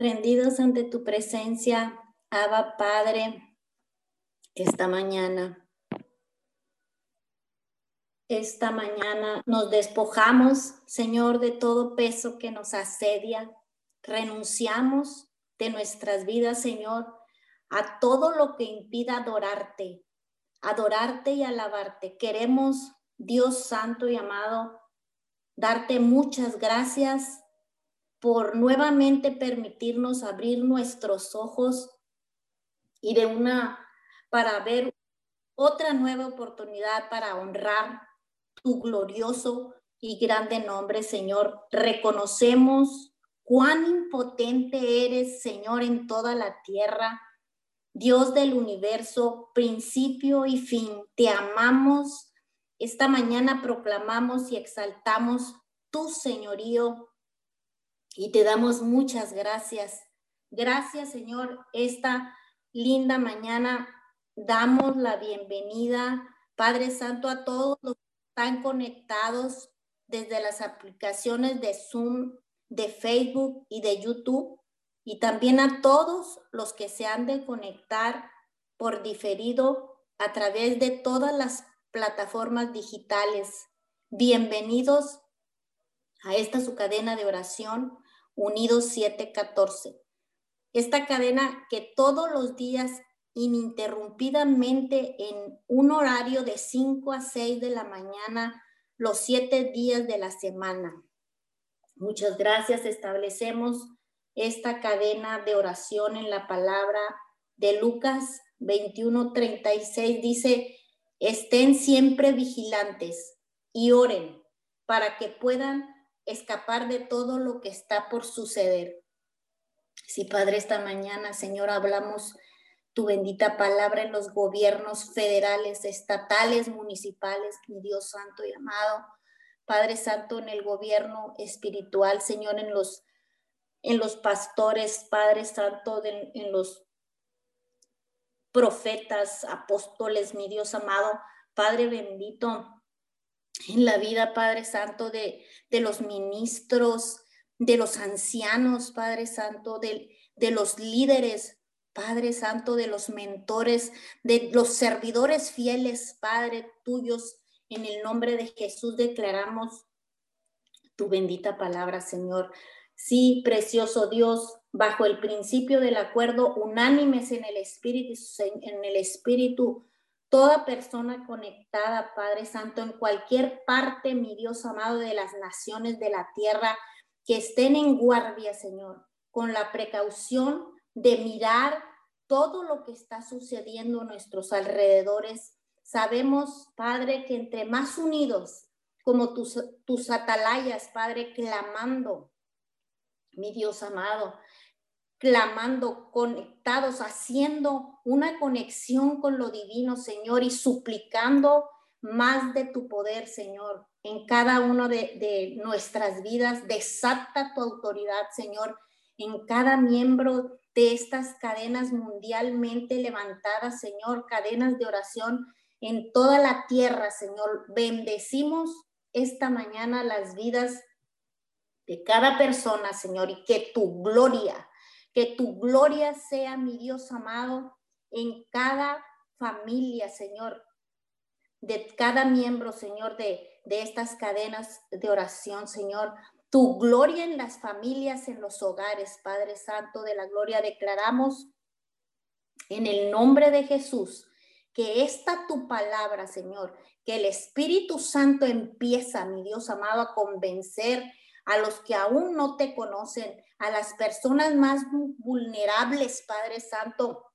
rendidos ante tu presencia, Abba Padre, esta mañana. Esta mañana nos despojamos, Señor, de todo peso que nos asedia. Renunciamos de nuestras vidas, Señor, a todo lo que impida adorarte, adorarte y alabarte. Queremos, Dios Santo y amado, darte muchas gracias por nuevamente permitirnos abrir nuestros ojos y de una para ver otra nueva oportunidad para honrar tu glorioso y grande nombre, Señor. Reconocemos cuán impotente eres, Señor, en toda la tierra. Dios del universo, principio y fin, te amamos. Esta mañana proclamamos y exaltamos tu señorío y te damos muchas gracias. Gracias, Señor, esta linda mañana. Damos la bienvenida, Padre Santo, a todos los que están conectados desde las aplicaciones de Zoom, de Facebook y de YouTube, y también a todos los que se han de conectar por diferido a través de todas las plataformas digitales. Bienvenidos a esta su cadena de oración, Unidos 714. Esta cadena que todos los días ininterrumpidamente en un horario de 5 a 6 de la mañana, los siete días de la semana. Muchas gracias. Establecemos esta cadena de oración en la palabra de Lucas 21:36. Dice, estén siempre vigilantes y oren para que puedan escapar de todo lo que está por suceder. Si Padre, esta mañana, Señor, hablamos tu bendita palabra en los gobiernos federales, estatales, municipales, mi Dios santo y amado. Padre Santo, en el gobierno espiritual, Señor, en los, en los pastores, Padre Santo, en los profetas, apóstoles, mi Dios amado, Padre bendito, en la vida, Padre Santo, de, de los ministros, de los ancianos, Padre Santo, de, de los líderes, Padre Santo, de los mentores, de los servidores fieles, Padre tuyos. En el nombre de Jesús declaramos tu bendita palabra, Señor. Sí, precioso Dios, bajo el principio del acuerdo, unánimes en el Espíritu, en el Espíritu, toda persona conectada, Padre Santo, en cualquier parte, mi Dios amado, de las naciones de la tierra, que estén en guardia, Señor, con la precaución de mirar todo lo que está sucediendo a nuestros alrededores. Sabemos, Padre, que entre más unidos, como tus, tus atalayas, Padre, clamando, mi Dios amado, clamando, conectados, haciendo una conexión con lo divino, Señor, y suplicando más de tu poder, Señor, en cada de, de nuestras vidas. Desata tu autoridad, Señor, en cada miembro de estas cadenas mundialmente levantadas, Señor, cadenas de oración en toda la tierra, Señor. Bendecimos esta mañana las vidas de cada persona, Señor, y que tu gloria, que tu gloria sea, mi Dios amado, en cada familia, Señor, de cada miembro, Señor, de, de estas cadenas de oración, Señor. Tu gloria en las familias, en los hogares, Padre Santo de la Gloria, declaramos en el nombre de Jesús que esta tu palabra, Señor, que el Espíritu Santo empieza, mi Dios amado, a convencer a los que aún no te conocen, a las personas más vulnerables, Padre Santo,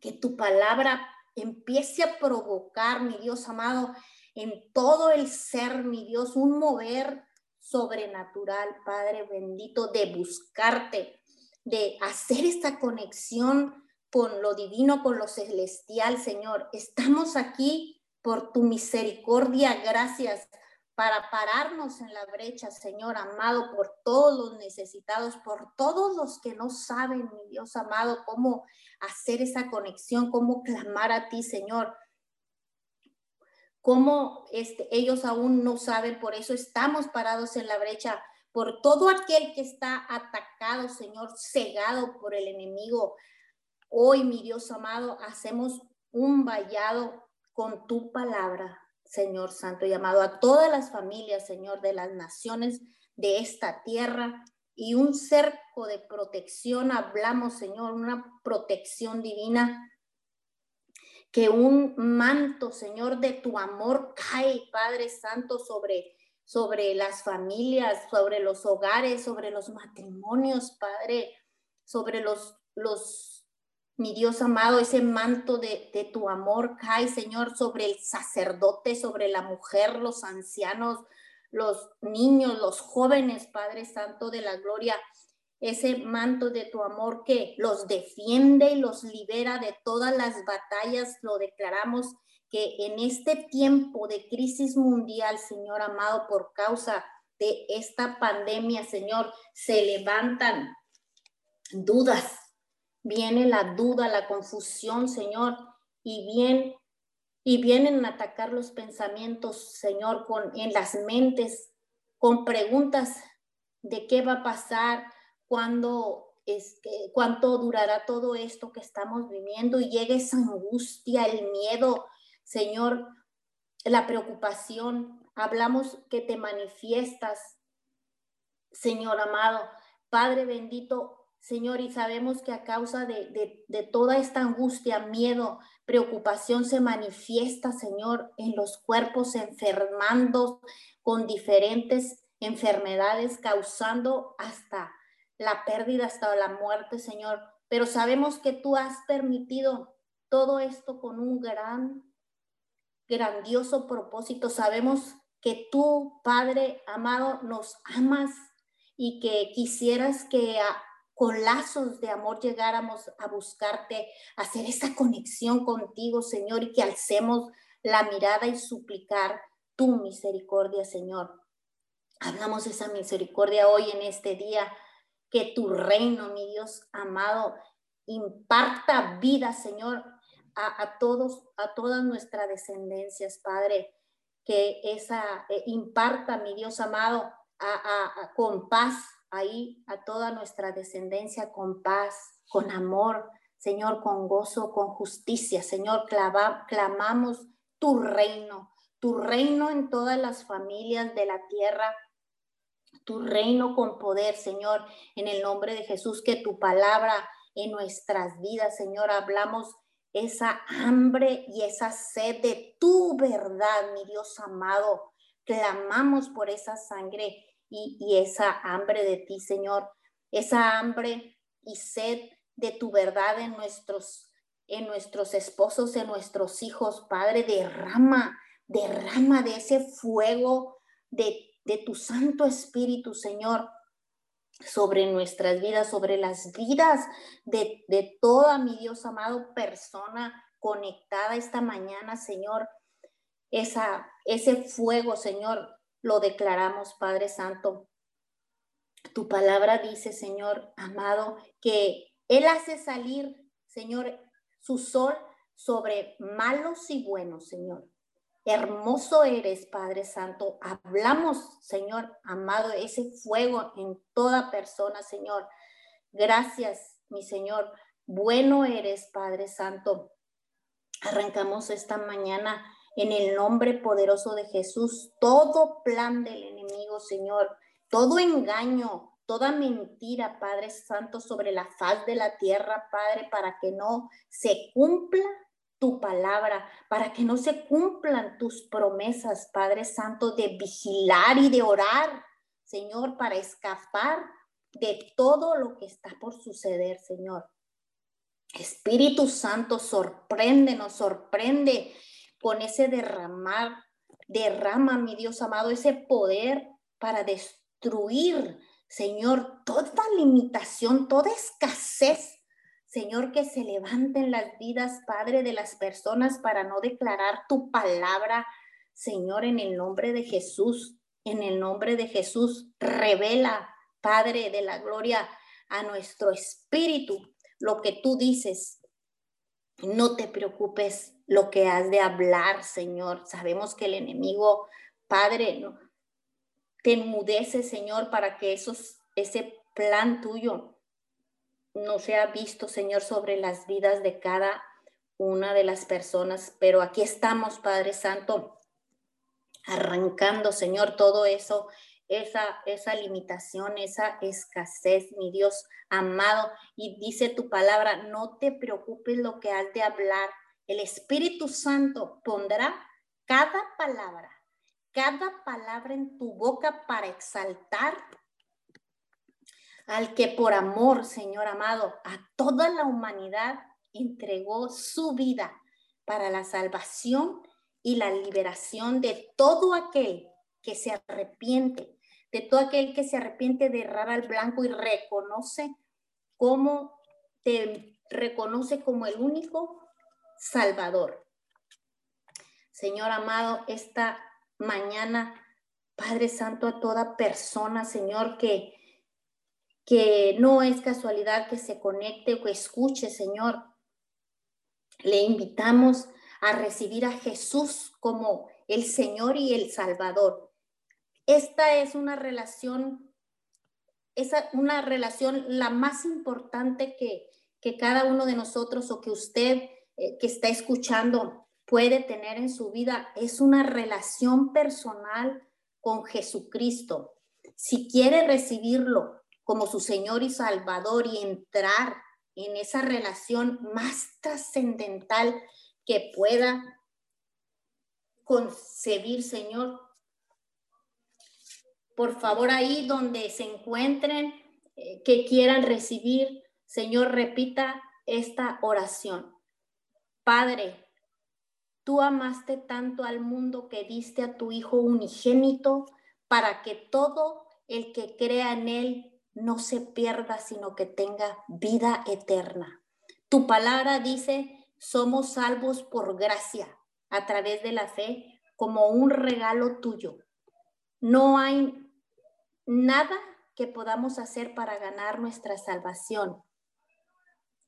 que tu palabra empiece a provocar, mi Dios amado, en todo el ser, mi Dios, un mover sobrenatural, Padre bendito, de buscarte, de hacer esta conexión con lo divino, con lo celestial, Señor. Estamos aquí por tu misericordia, gracias para pararnos en la brecha, Señor amado, por todos los necesitados, por todos los que no saben, mi Dios amado, cómo hacer esa conexión, cómo clamar a ti, Señor. Cómo este, ellos aún no saben, por eso estamos parados en la brecha por todo aquel que está atacado, Señor, cegado por el enemigo. Hoy, mi Dios amado, hacemos un vallado con tu palabra, Señor Santo, llamado a todas las familias, Señor, de las naciones de esta tierra y un cerco de protección, hablamos, Señor, una protección divina que un manto, Señor, de tu amor cae, Padre Santo, sobre, sobre las familias, sobre los hogares, sobre los matrimonios, Padre, sobre los, los, mi Dios amado, ese manto de, tu amor cae, Señor, sobre el sacerdote, sobre la mujer, los ancianos, los niños, los jóvenes, Padre Santo de la Gloria ese manto de tu amor que los defiende y los libera de todas las batallas. Lo declaramos que en este tiempo de crisis mundial, Señor amado, por causa de esta pandemia, Señor, se levantan dudas. Viene la duda, la confusión, Señor, y bien y vienen a atacar los pensamientos, Señor, con en las mentes con preguntas de qué va a pasar, cuándo, este, cuánto durará todo esto que estamos viviendo y llegue esa angustia, el miedo, Señor, la preocupación. Hablamos que te manifiestas, Señor amado, Padre bendito, Señor, y sabemos que a causa de, de, de, toda esta angustia, miedo, preocupación se manifiesta, Señor, en los cuerpos enfermando con diferentes enfermedades, causando hasta la pérdida hasta la muerte, Señor. Pero sabemos que tú has permitido todo esto con un gran, grandioso propósito. Sabemos que tú, Padre amado, nos amas y que quisieras que con lazos de amor llegáramos a buscarte, a hacer esa conexión contigo, Señor, y que alcemos la mirada y suplicar tu misericordia, Señor. Hablamos de esa misericordia hoy en este día que tu reino, mi Dios amado, imparta vida, Señor, a, todos, a todas nuestras descendencias, Padre, que esa eh, imparta, mi Dios amado, a, con paz ahí a toda nuestra descendencia, con paz, con amor, Señor, con gozo, con justicia, Señor, clamamos tu reino, tu reino en todas las familias de la tierra, tu reino con poder, Señor, en el nombre de Jesús, que tu palabra en nuestras vidas, Señor, hablamos esa hambre y esa sed de tu verdad, mi Dios amado. Clamamos por esa sangre y, esa hambre de ti, Señor, esa hambre y sed de tu verdad en nuestros en nuestros esposos, en nuestros hijos, Padre, derrama, derrama de ese fuego de de tu Santo Espíritu, Señor, sobre nuestras vidas, sobre las vidas de, de toda mi Dios amado persona conectada esta mañana, Señor. Esa, ese fuego, Señor, lo declaramos, Padre Santo. Tu palabra dice, Señor amado, que Él hace salir, Señor, su sol sobre malos y buenos, Señor. Hermoso eres, Padre Santo. Hablamos, Señor amado, ese fuego en toda persona, Señor. Gracias, mi Señor. Bueno eres, Padre Santo. Arrancamos esta mañana en el nombre poderoso de Jesús todo plan del enemigo, Señor, todo engaño, toda mentira, Padre Santo, sobre la faz de la tierra, Padre, para que no se cumpla tu palabra, para que no se cumplan tus promesas, Padre Santo, de vigilar y de orar, Señor, para escapar de todo lo que está por suceder, Señor. Espíritu Santo, sorprende, nos sorprende con ese derramar, derrama, mi Dios amado, ese poder para destruir, Señor, toda limitación, toda escasez Señor, que se levanten las vidas, Padre, de las personas para no declarar tu palabra. Señor, en el nombre de Jesús, en el nombre de Jesús, revela, Padre de la gloria, a nuestro espíritu lo que tú dices. No te preocupes lo que has de hablar, Señor. Sabemos que el enemigo, Padre, te enmudeces, Señor, para que esos, ese plan tuyo no sea visto, Señor, sobre las vidas de cada una de las personas. Pero aquí estamos, Padre Santo, arrancando, Señor, todo eso, esa, esa limitación, esa escasez, mi Dios amado. Y dice tu palabra, no te preocupes lo que has de hablar. El Espíritu Santo pondrá cada palabra, cada palabra en tu boca para exaltar al que por amor, Señor amado, a toda la humanidad entregó su vida para la salvación y la liberación de todo aquel que se arrepiente, de todo aquel que se arrepiente de errar al blanco y reconoce cómo te reconoce como el único Salvador. Señor amado, esta mañana, Padre Santo, a toda persona, Señor, que, que no es casualidad que se conecte o escuche, Señor, le invitamos a recibir a Jesús como el Señor y el Salvador. Esta es una relación, es una relación la más importante que, que cada uno de nosotros o que usted eh, que está escuchando puede tener en su vida. Es una relación personal con Jesucristo. Si quiere recibirlo como su Señor y Salvador y entrar en esa relación más trascendental que pueda concebir, Señor. Por favor, ahí donde se encuentren, eh, que quieran recibir, Señor, repita esta oración. Padre, tú amaste tanto al mundo que diste a tu Hijo unigénito para que todo el que crea en Él no se pierda, sino que tenga vida eterna. Tu palabra dice somos salvos por gracia a través de la fe como un regalo tuyo. No hay nada que podamos hacer para ganar nuestra salvación.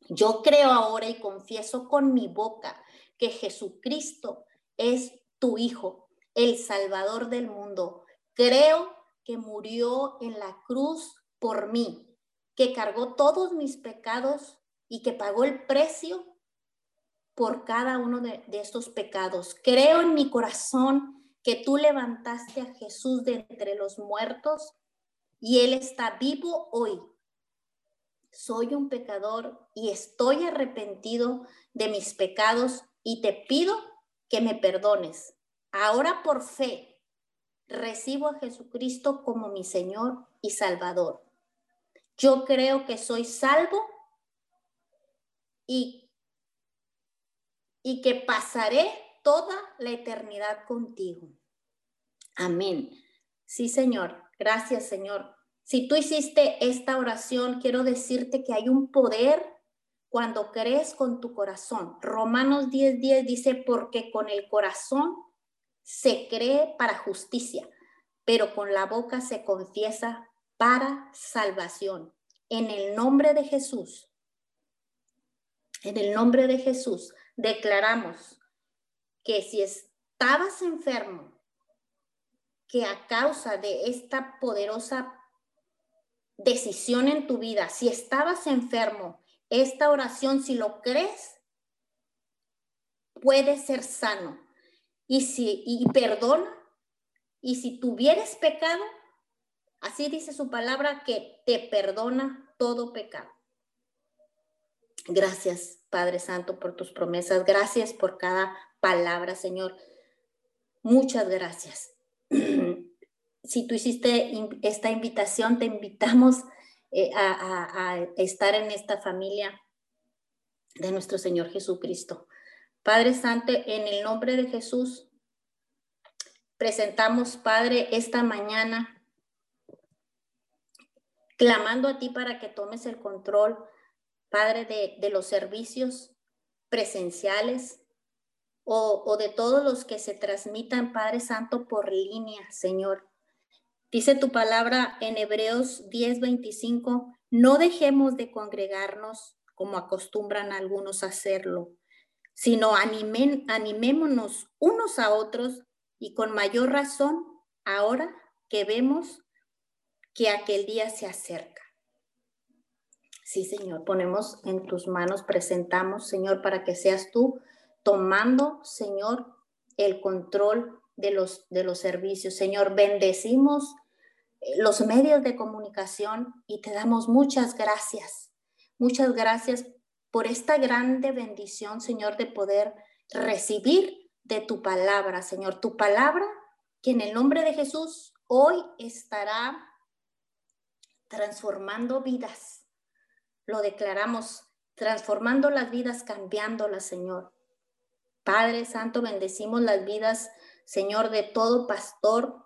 Yo creo ahora y confieso con mi boca que Jesucristo es tu Hijo, el Salvador del mundo. Creo que murió en la cruz por mí, que cargó todos mis pecados y que pagó el precio por cada uno de, estos pecados. Creo en mi corazón que tú levantaste a Jesús de entre los muertos y Él está vivo hoy. Soy un pecador y estoy arrepentido de mis pecados y te pido que me perdones. Ahora por fe recibo a Jesucristo como mi Señor y Salvador. Yo creo que soy salvo y y que pasaré toda la eternidad contigo. Amén. Sí, Señor. Gracias, Señor. Si tú hiciste esta oración, quiero decirte que hay un poder cuando crees con tu corazón. Romanos 10:10 10 dice, porque con el corazón se cree para justicia, pero con la boca se confiesa para salvación. En el nombre de Jesús, en el nombre de Jesús, declaramos que si estabas enfermo, que a causa de esta poderosa decisión en tu vida, si estabas enfermo, esta oración, si lo crees, puede ser sano. Y si y perdona, y si tuvieres pecado, así dice su palabra que te perdona todo pecado. Gracias, Padre Santo, por tus promesas. Gracias por cada palabra, Señor. Muchas gracias. Si tú hiciste esta invitación, te invitamos eh, a, estar en esta familia de nuestro Señor Jesucristo. Padre Santo, en el nombre de Jesús, presentamos, Padre, esta mañana, clamando a ti para que tomes el control Padre, de, los servicios presenciales o, o de todos los que se transmitan, Padre Santo, por línea, Señor. Dice tu palabra en Hebreos 10:25, no dejemos de congregarnos como acostumbran algunos a hacerlo, sino animémonos unos a otros y con mayor razón ahora que vemos que aquel día se acerca. Sí, Señor, ponemos en tus manos, presentamos, Señor, para que seas tú tomando, Señor, el control de los, de los servicios. Señor, bendecimos los medios de comunicación y te damos muchas gracias. Muchas gracias por esta grande bendición, Señor, de poder recibir de tu palabra, Señor. Tu palabra que en el nombre de Jesús hoy estará transformando vidas. Lo declaramos, transformando las vidas, cambiándolas, Señor. Padre Santo, bendecimos las vidas, Señor, de todo pastor,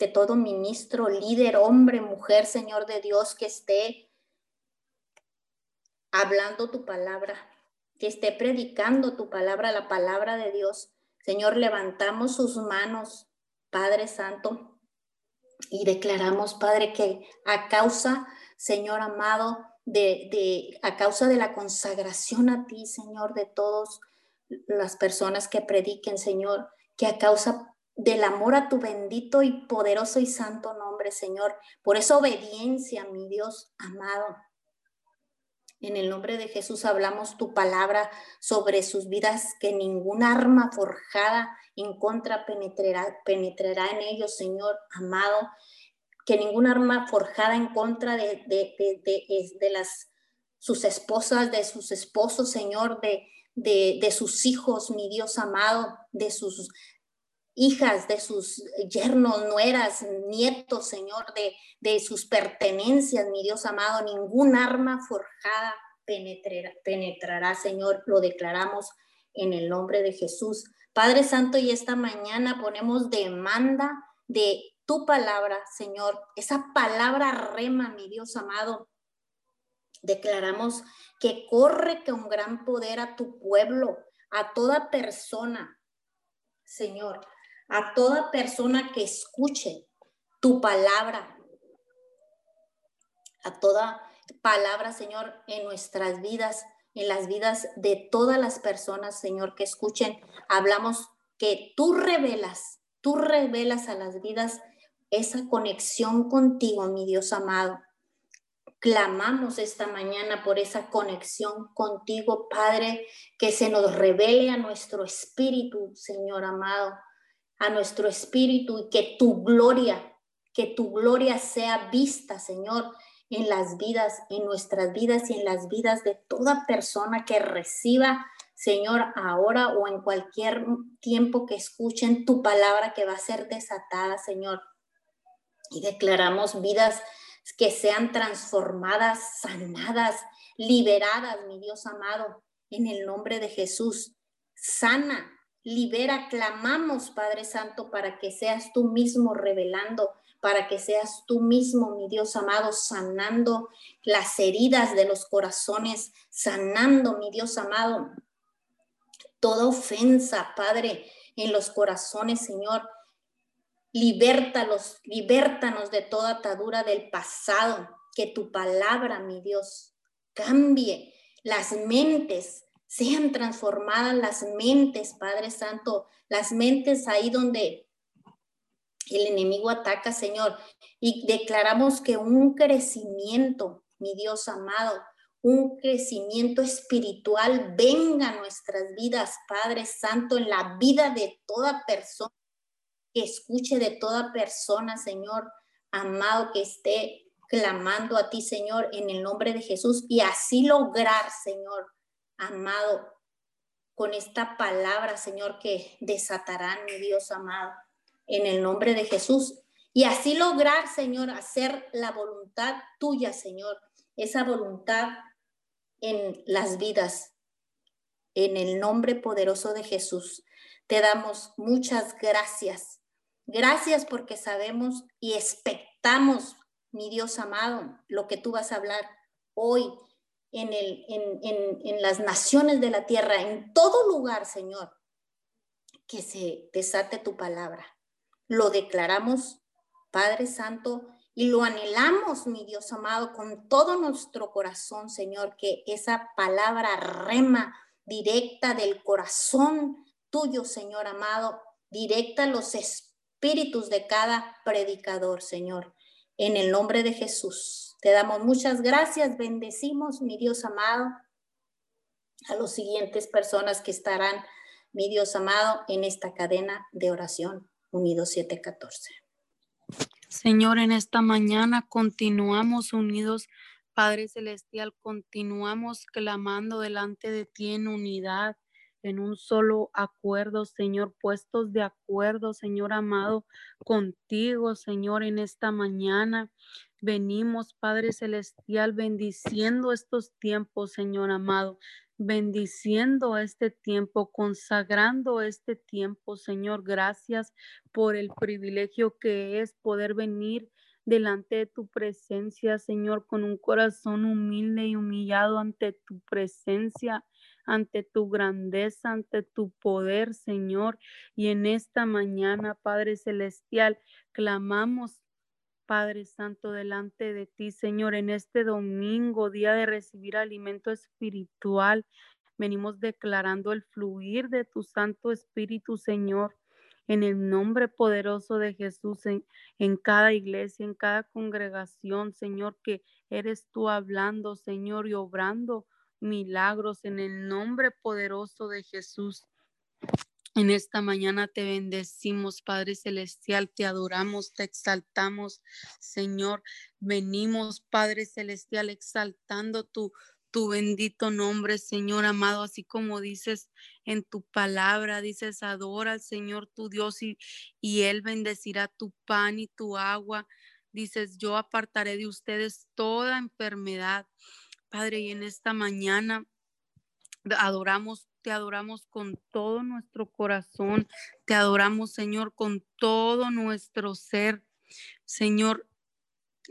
de todo ministro, líder, hombre, mujer, Señor de Dios, que esté hablando tu palabra, que esté predicando tu palabra, la palabra de Dios. Señor, levantamos sus manos, Padre Santo, y declaramos, Padre, que a causa, Señor amado, de, de, a causa de la consagración a ti, Señor, de todas las personas que prediquen, Señor, que a causa del amor a tu bendito y poderoso y santo nombre, Señor, por esa obediencia, mi Dios amado. En el nombre de Jesús hablamos tu palabra sobre sus vidas, que ningún arma forjada en contra penetrará, penetrará en ellos, Señor amado, que ningún arma forjada en contra de, de, de, de, las sus esposas, de sus esposos, Señor, de, de, sus hijos, mi Dios amado, de sus hijas, de sus yernos, nueras, nietos, Señor, de, de sus pertenencias, mi Dios amado, ningún arma forjada penetrará, penetrará, Señor, lo declaramos en el nombre de Jesús. Padre Santo, y esta mañana ponemos demanda de tu palabra, Señor, esa palabra rema, mi Dios amado. Declaramos que corre con gran poder a tu pueblo, a toda persona, Señor, a toda persona que escuche tu palabra, a toda palabra, Señor, en nuestras vidas, en las vidas de todas las personas, Señor, que escuchen. Hablamos que tú revelas, tú revelas a las vidas esa conexión contigo, mi Dios amado. Clamamos esta mañana por esa conexión contigo, Padre, que se nos revele a nuestro espíritu, Señor amado, a nuestro espíritu y que tu gloria, que tu gloria sea vista, Señor, en las vidas, en nuestras vidas y en las vidas de toda persona que reciba, Señor, ahora o en cualquier tiempo que escuchen tu palabra que va a ser desatada, Señor. Y declaramos vidas que sean transformadas, sanadas, liberadas, mi Dios amado, en el nombre de Jesús. Sana, libera, clamamos, Padre Santo, para que seas tú mismo revelando para que seas tú mismo, mi Dios amado, sanando las heridas de los corazones, sanando, mi Dios amado, toda ofensa, Padre, en los corazones, Señor. Libértalos, libértanos de toda atadura del pasado, que tu palabra, mi Dios, cambie las mentes, sean transformadas las mentes, Padre Santo, las mentes ahí donde el enemigo ataca, Señor, y declaramos que un crecimiento, mi Dios amado, un crecimiento espiritual venga a nuestras vidas, Padre Santo, en la vida de toda persona, que escuche de toda persona, Señor, amado, que esté clamando a ti, Señor, en el nombre de Jesús, y así lograr, Señor, amado, con esta palabra, Señor, que desatarán, mi Dios amado en el nombre de Jesús. Y así lograr, Señor, hacer la voluntad tuya, Señor, esa voluntad en las vidas. En el nombre poderoso de Jesús, te damos muchas gracias. Gracias porque sabemos y expectamos, mi Dios amado, lo que tú vas a hablar hoy en, el, en, en, en las naciones de la tierra, en todo lugar, Señor, que se desate tu palabra lo declaramos, Padre Santo, y lo anhelamos, mi Dios amado, con todo nuestro corazón, Señor, que esa palabra rema directa del corazón tuyo, Señor amado, directa a los espíritus de cada predicador, Señor. En el nombre de Jesús. Te damos muchas gracias, bendecimos, mi Dios amado, a los siguientes personas que estarán, mi Dios amado, en esta cadena de oración, unidos 714. Señor, en esta mañana continuamos unidos, Padre Celestial, continuamos clamando delante de ti en unidad en un solo acuerdo, Señor, puestos de acuerdo, Señor amado, contigo, Señor, en esta mañana. Venimos, Padre Celestial, bendiciendo estos tiempos, Señor amado, bendiciendo este tiempo, consagrando este tiempo, Señor. Gracias por el privilegio que es poder venir delante de tu presencia, Señor, con un corazón humilde y humillado ante tu presencia ante tu grandeza, ante tu poder, Señor. Y en esta mañana, Padre Celestial, clamamos Padre Santo, delante de ti, Señor, en este domingo, día de recibir alimento espiritual, venimos declarando el fluir de tu Santo Espíritu, Señor, en el nombre poderoso de Jesús, en, en, cada iglesia, en cada congregación, Señor, que eres tú hablando, Señor, y obrando milagros en el nombre poderoso de Jesús. En esta mañana te bendecimos, Padre Celestial, te adoramos, te exaltamos, Señor. Venimos, Padre Celestial, exaltando tu, tu bendito nombre, Señor amado, así como dices en tu palabra, dices, adora al Señor tu Dios y, y Él bendecirá tu pan y tu agua. Dices, yo apartaré de ustedes toda enfermedad. Padre, y en esta mañana adoramos, te adoramos con todo nuestro corazón, te adoramos, Señor, con todo nuestro ser. Señor,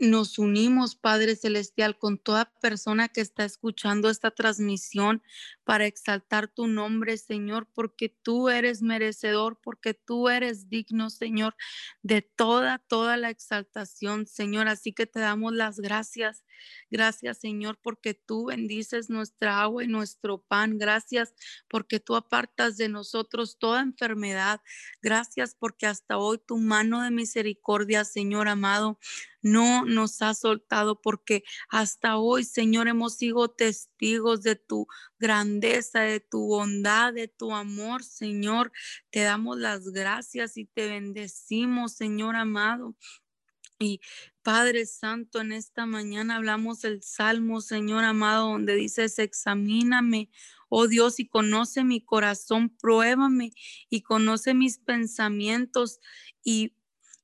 nos unimos, Padre Celestial, con toda persona que está escuchando esta transmisión para exaltar tu nombre, Señor, porque tú eres merecedor, porque tú eres digno, Señor, de toda, toda la exaltación, Señor. Así que te damos las gracias. Gracias, Señor, porque tú bendices nuestra agua y nuestro pan. Gracias porque tú apartas de nosotros toda enfermedad. Gracias porque hasta hoy tu mano de misericordia, Señor amado, no nos ha soltado porque hasta hoy, Señor, hemos sido testigos de tu grandeza, de tu bondad, de tu amor, Señor. Te damos las gracias y te bendecimos, Señor amado. Y Padre Santo, en esta mañana hablamos el Salmo, Señor amado, donde dices, examíname, oh Dios, y conoce mi corazón, pruébame y conoce mis pensamientos y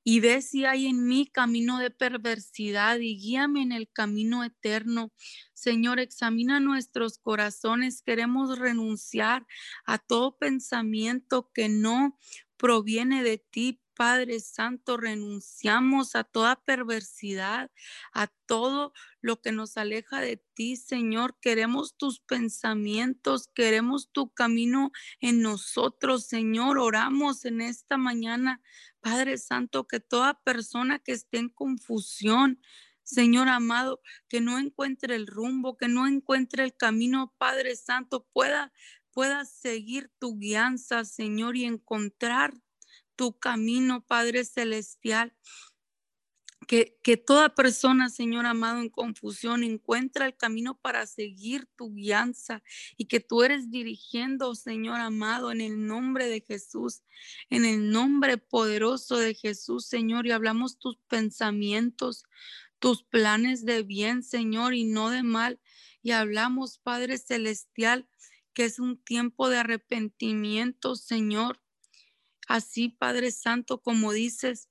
y ve si hay en mí camino de perversidad y guíame en el camino eterno. Señor, examina nuestros corazones. Queremos renunciar a todo pensamiento que no proviene de ti, Padre Santo, renunciamos a toda perversidad, a todo lo que nos aleja de ti, Señor. Queremos tus pensamientos, queremos tu camino en nosotros, Señor. Oramos en esta mañana, Padre Santo, que toda persona que esté en confusión, Señor amado, que no encuentre el rumbo, que no encuentre el camino, Padre Santo, pueda pueda seguir tu guianza, Señor, y encontrar tu camino, Padre Celestial. Que, que, toda persona, Señor amado, en confusión encuentra el camino para seguir tu guianza y que tú eres dirigiendo, Señor amado, en el nombre de Jesús, en el nombre poderoso de Jesús, Señor, y hablamos tus pensamientos, tus planes de bien, Señor, y no de mal. Y hablamos, Padre Celestial, que es un tiempo de arrepentimiento, Señor Así, Padre Santo, como dices,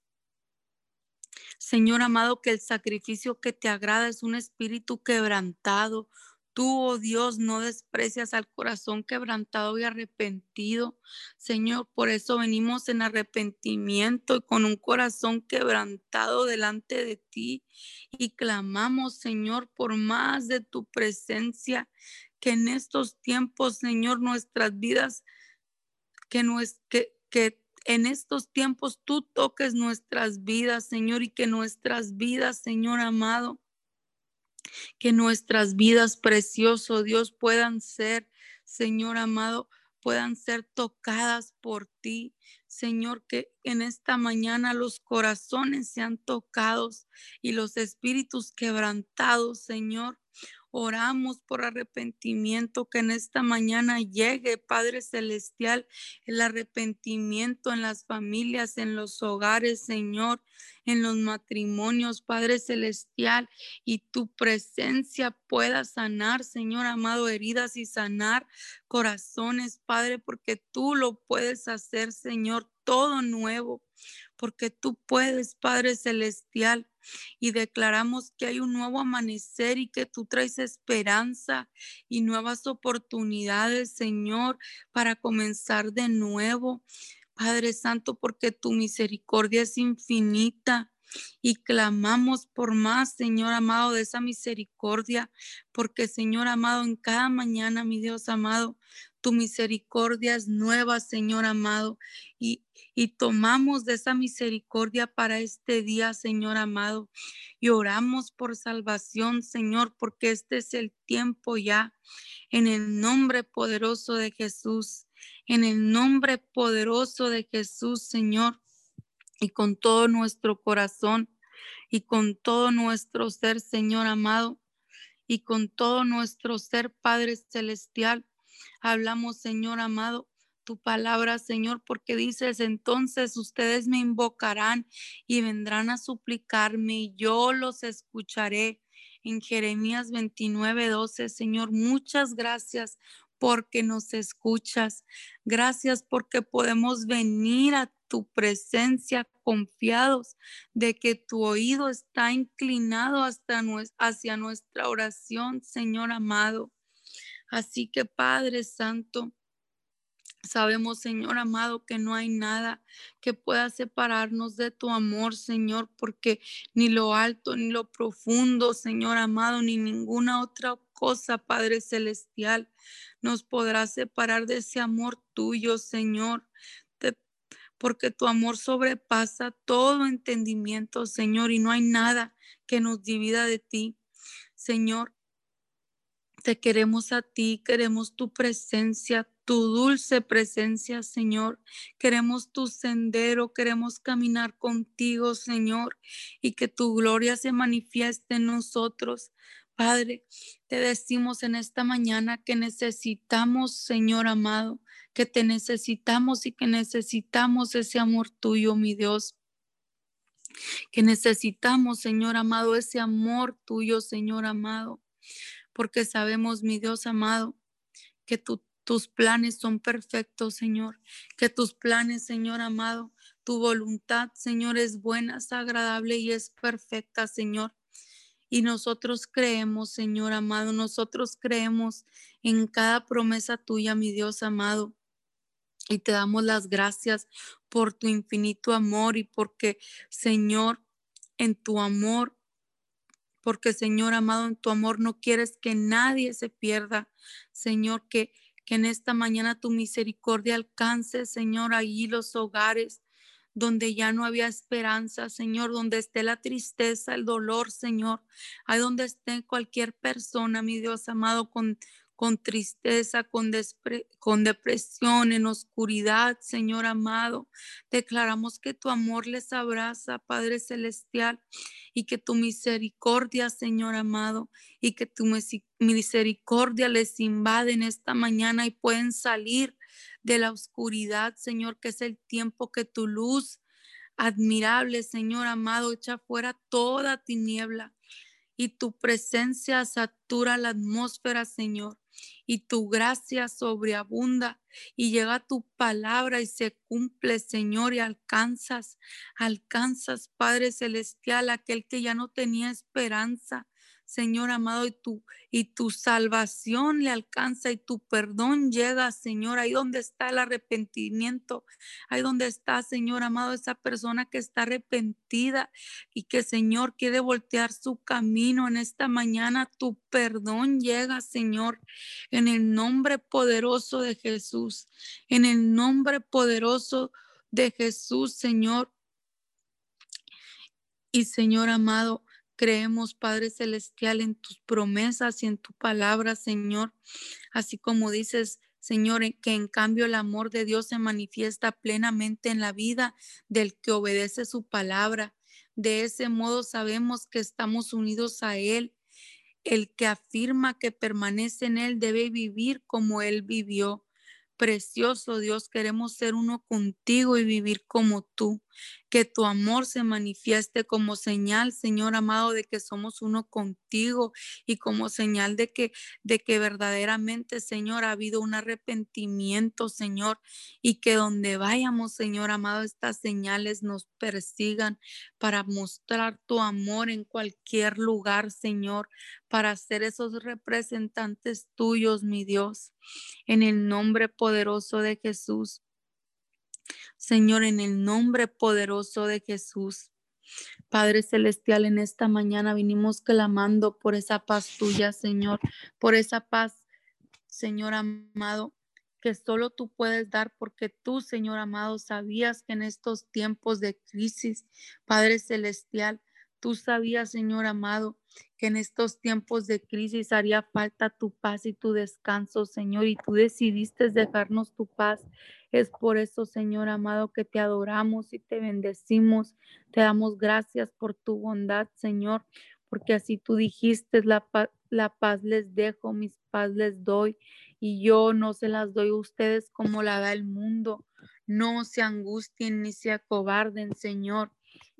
Señor amado, que el sacrificio que te agrada es un espíritu quebrantado. Tú, oh Dios, no desprecias al corazón quebrantado y arrepentido. Señor, por eso venimos en arrepentimiento y con un corazón quebrantado delante de ti y clamamos, Señor, por más de tu presencia, que en estos tiempos, Señor, nuestras vidas, que, no es, que, que en estos tiempos tú toques nuestras vidas, Señor, y que nuestras vidas, Señor amado, que nuestras vidas, precioso Dios, puedan ser, Señor amado, puedan ser tocadas por ti. Señor, que en esta mañana los corazones sean tocados y los espíritus quebrantados, Señor. Oramos por arrepentimiento, que en esta mañana llegue, Padre Celestial, el arrepentimiento en las familias, en los hogares, Señor, en los matrimonios, Padre Celestial, y tu presencia pueda sanar, Señor amado, heridas y sanar corazones, Padre, porque tú lo puedes hacer, Señor, todo nuevo, porque tú puedes, Padre Celestial y declaramos que hay un nuevo amanecer y que tú traes esperanza y nuevas oportunidades, Señor, para comenzar de nuevo. Padre Santo, porque tu misericordia es infinita y clamamos por más, Señor amado, de esa misericordia, porque Señor amado, en cada mañana, mi Dios amado, tu misericordia es nueva, Señor amado, y, y tomamos de esa misericordia para este día, Señor amado, y oramos por salvación, Señor, porque este es el tiempo ya, en el nombre poderoso de Jesús, en el nombre poderoso de Jesús, Señor, y con todo nuestro corazón y con todo nuestro ser, Señor amado, y con todo nuestro ser, Padre Celestial Hablamos, Señor amado, tu palabra, Señor, porque dices, entonces ustedes me invocarán y vendrán a suplicarme y yo los escucharé. En Jeremías 29, 12, Señor, muchas gracias porque nos escuchas. Gracias porque podemos venir a tu presencia confiados de que tu oído está inclinado hasta hacia nuestra oración, Señor amado. Así que Padre Santo, Sabemos, Señor amado, que no hay nada que pueda separarnos de tu amor, Señor, porque ni lo alto, ni lo profundo, Señor amado, ni ninguna otra cosa, Padre Celestial, nos podrá separar de ese amor tuyo, Señor. porque tu amor sobrepasa todo entendimiento, Señor, y no hay nada que nos divida de ti. Señor, te queremos a ti, queremos tu presencia, tu dulce presencia, Señor. Queremos tu sendero, queremos caminar contigo, Señor, y que tu gloria se manifieste en nosotros. Padre, te decimos en esta mañana que necesitamos, Señor amado, que te necesitamos y que necesitamos ese amor tuyo, mi Dios. Que necesitamos, Señor amado, ese amor tuyo, Señor amado porque sabemos, mi Dios amado, que tus planes son perfectos, Señor, que tus planes, Señor amado, tu voluntad, Señor, es buena, es agradable y es perfecta, Señor. Y nosotros creemos, Señor amado, nosotros creemos en cada promesa tuya, mi Dios amado. Y te damos las gracias por tu infinito amor y porque, Señor, en tu amor porque Señor amado, en tu amor no quieres que nadie se pierda. Señor, que, que en esta mañana tu misericordia alcance, Señor, allí los hogares donde ya no había esperanza, Señor, donde esté la tristeza, el dolor, Señor, ahí donde esté cualquier persona, mi Dios amado, con, con tristeza, con, depresión, en oscuridad, Señor amado. Declaramos que tu amor les abraza, Padre Celestial, y que tu misericordia, Señor amado, y que tu misericordia les invade en esta mañana y pueden salir de la oscuridad, Señor, que es el tiempo que tu luz admirable, Señor amado, echa fuera toda tiniebla y tu presencia satura la atmósfera, Señor y tu gracia sobreabunda y llega tu palabra y se cumple, Señor, y alcanzas, alcanzas, Padre Celestial, aquel que ya no tenía esperanza, Señor amado, y tu, y tu salvación le alcanza y tu perdón llega, Señor, ahí donde está el arrepentimiento, ahí donde está, Señor amado, esa persona que está arrepentida y que, Señor, quiere voltear su camino en esta mañana, tu perdón llega, Señor, en el nombre poderoso de Jesús, en el nombre poderoso de Jesús, Señor. Y Señor amado, Creemos, Padre Celestial, en tus promesas y en tu palabra, Señor. Así como dices, Señor, que en cambio el amor de Dios se manifiesta plenamente en la vida del que obedece su palabra. De ese modo sabemos que estamos unidos a Él. El que afirma que permanece en Él debe vivir como Él vivió. Precioso Dios, queremos ser uno contigo y vivir como tú. Que tu amor se manifieste como señal, Señor amado, de que somos uno contigo y como señal de que de que verdaderamente, Señor, ha habido un arrepentimiento, Señor, y que donde vayamos, Señor amado, estas señales nos persigan para mostrar tu amor en cualquier lugar, Señor, para ser esos representantes tuyos, mi Dios. En el nombre poderoso de Jesús. Señor, en el nombre poderoso de Jesús. Padre Celestial, en esta mañana vinimos clamando por esa paz tuya, Señor, por esa paz, Señor amado, que solo tú puedes dar porque tú, Señor amado, sabías que en estos tiempos de crisis, Padre Celestial, tú sabías, Señor amado, que en estos tiempos de crisis haría falta tu paz y tu descanso, Señor, y tú decidiste dejarnos tu paz. Es por eso, Señor amado, que te adoramos y te bendecimos. Te damos gracias por tu bondad, Señor, porque así tú dijiste, la paz, la paz les dejo, mis paz les doy, y yo no se las doy a ustedes como la da el mundo. No se angustien ni se acobarden, Señor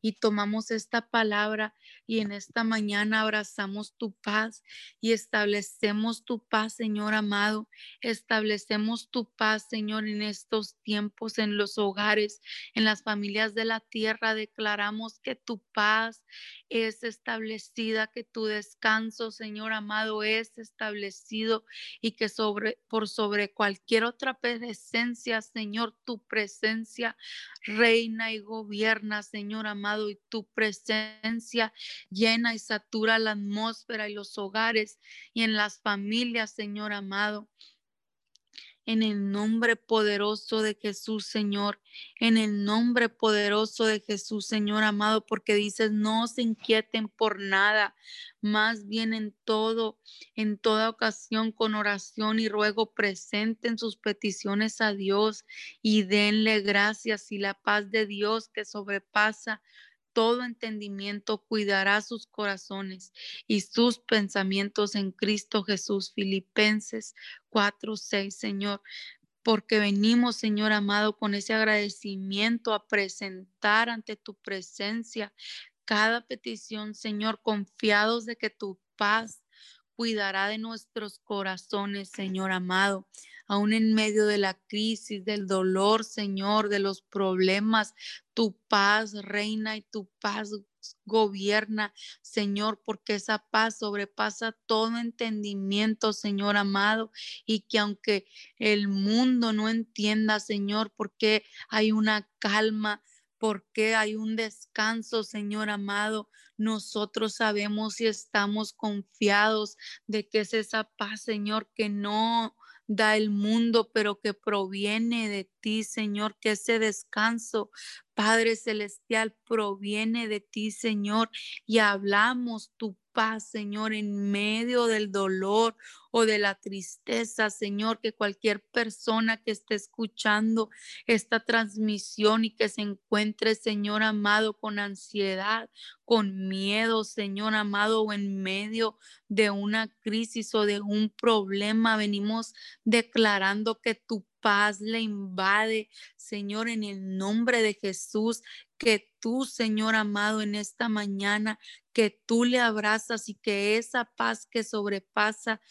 y tomamos esta palabra y en esta mañana abrazamos tu paz y establecemos tu paz, Señor amado. Establecemos tu paz, Señor, en estos tiempos, en los hogares, en las familias de la tierra. Declaramos que tu paz es establecida, que tu descanso, Señor amado, es establecido y que sobre por sobre cualquier otra presencia, Señor, tu presencia reina y gobierna, Señor y tu presencia llena y satura la atmósfera y los hogares y en las familias, Señor amado. En el nombre poderoso de Jesús, Señor, en el nombre poderoso de Jesús, Señor amado, porque dices, no se inquieten por nada, más bien en todo, en toda ocasión, con oración y ruego, presenten sus peticiones a Dios y denle gracias y la paz de Dios que sobrepasa todo entendimiento cuidará sus corazones y sus pensamientos en Cristo Jesús. Filipenses 4, 6, Señor. Porque venimos, Señor amado, con ese agradecimiento a presentar ante tu presencia cada petición, Señor, confiados de que tu paz cuidará de nuestros corazones, Señor amado. Aún en medio de la crisis, del dolor, Señor, de los problemas, tu paz reina y tu paz gobierna, Señor, porque esa paz sobrepasa todo entendimiento, Señor amado, y que aunque el mundo no entienda, Señor, porque hay una calma, porque hay un descanso, Señor amado. Nosotros sabemos y estamos confiados de que es esa paz, Señor, que no da el mundo, pero que proviene de ti, Señor, que ese descanso, Padre Celestial, proviene de ti, Señor, y hablamos tu paz, Señor, en medio del dolor o de la tristeza, Señor, que cualquier persona que esté escuchando esta transmisión y que se encuentre, Señor amado, con ansiedad, con miedo, Señor amado, o en medio de una crisis o de un problema, venimos declarando que tu paz le invade, Señor, en el nombre de Jesús, que tú, Señor amado, en esta mañana, que tú le abrazas y que esa paz que sobrepasa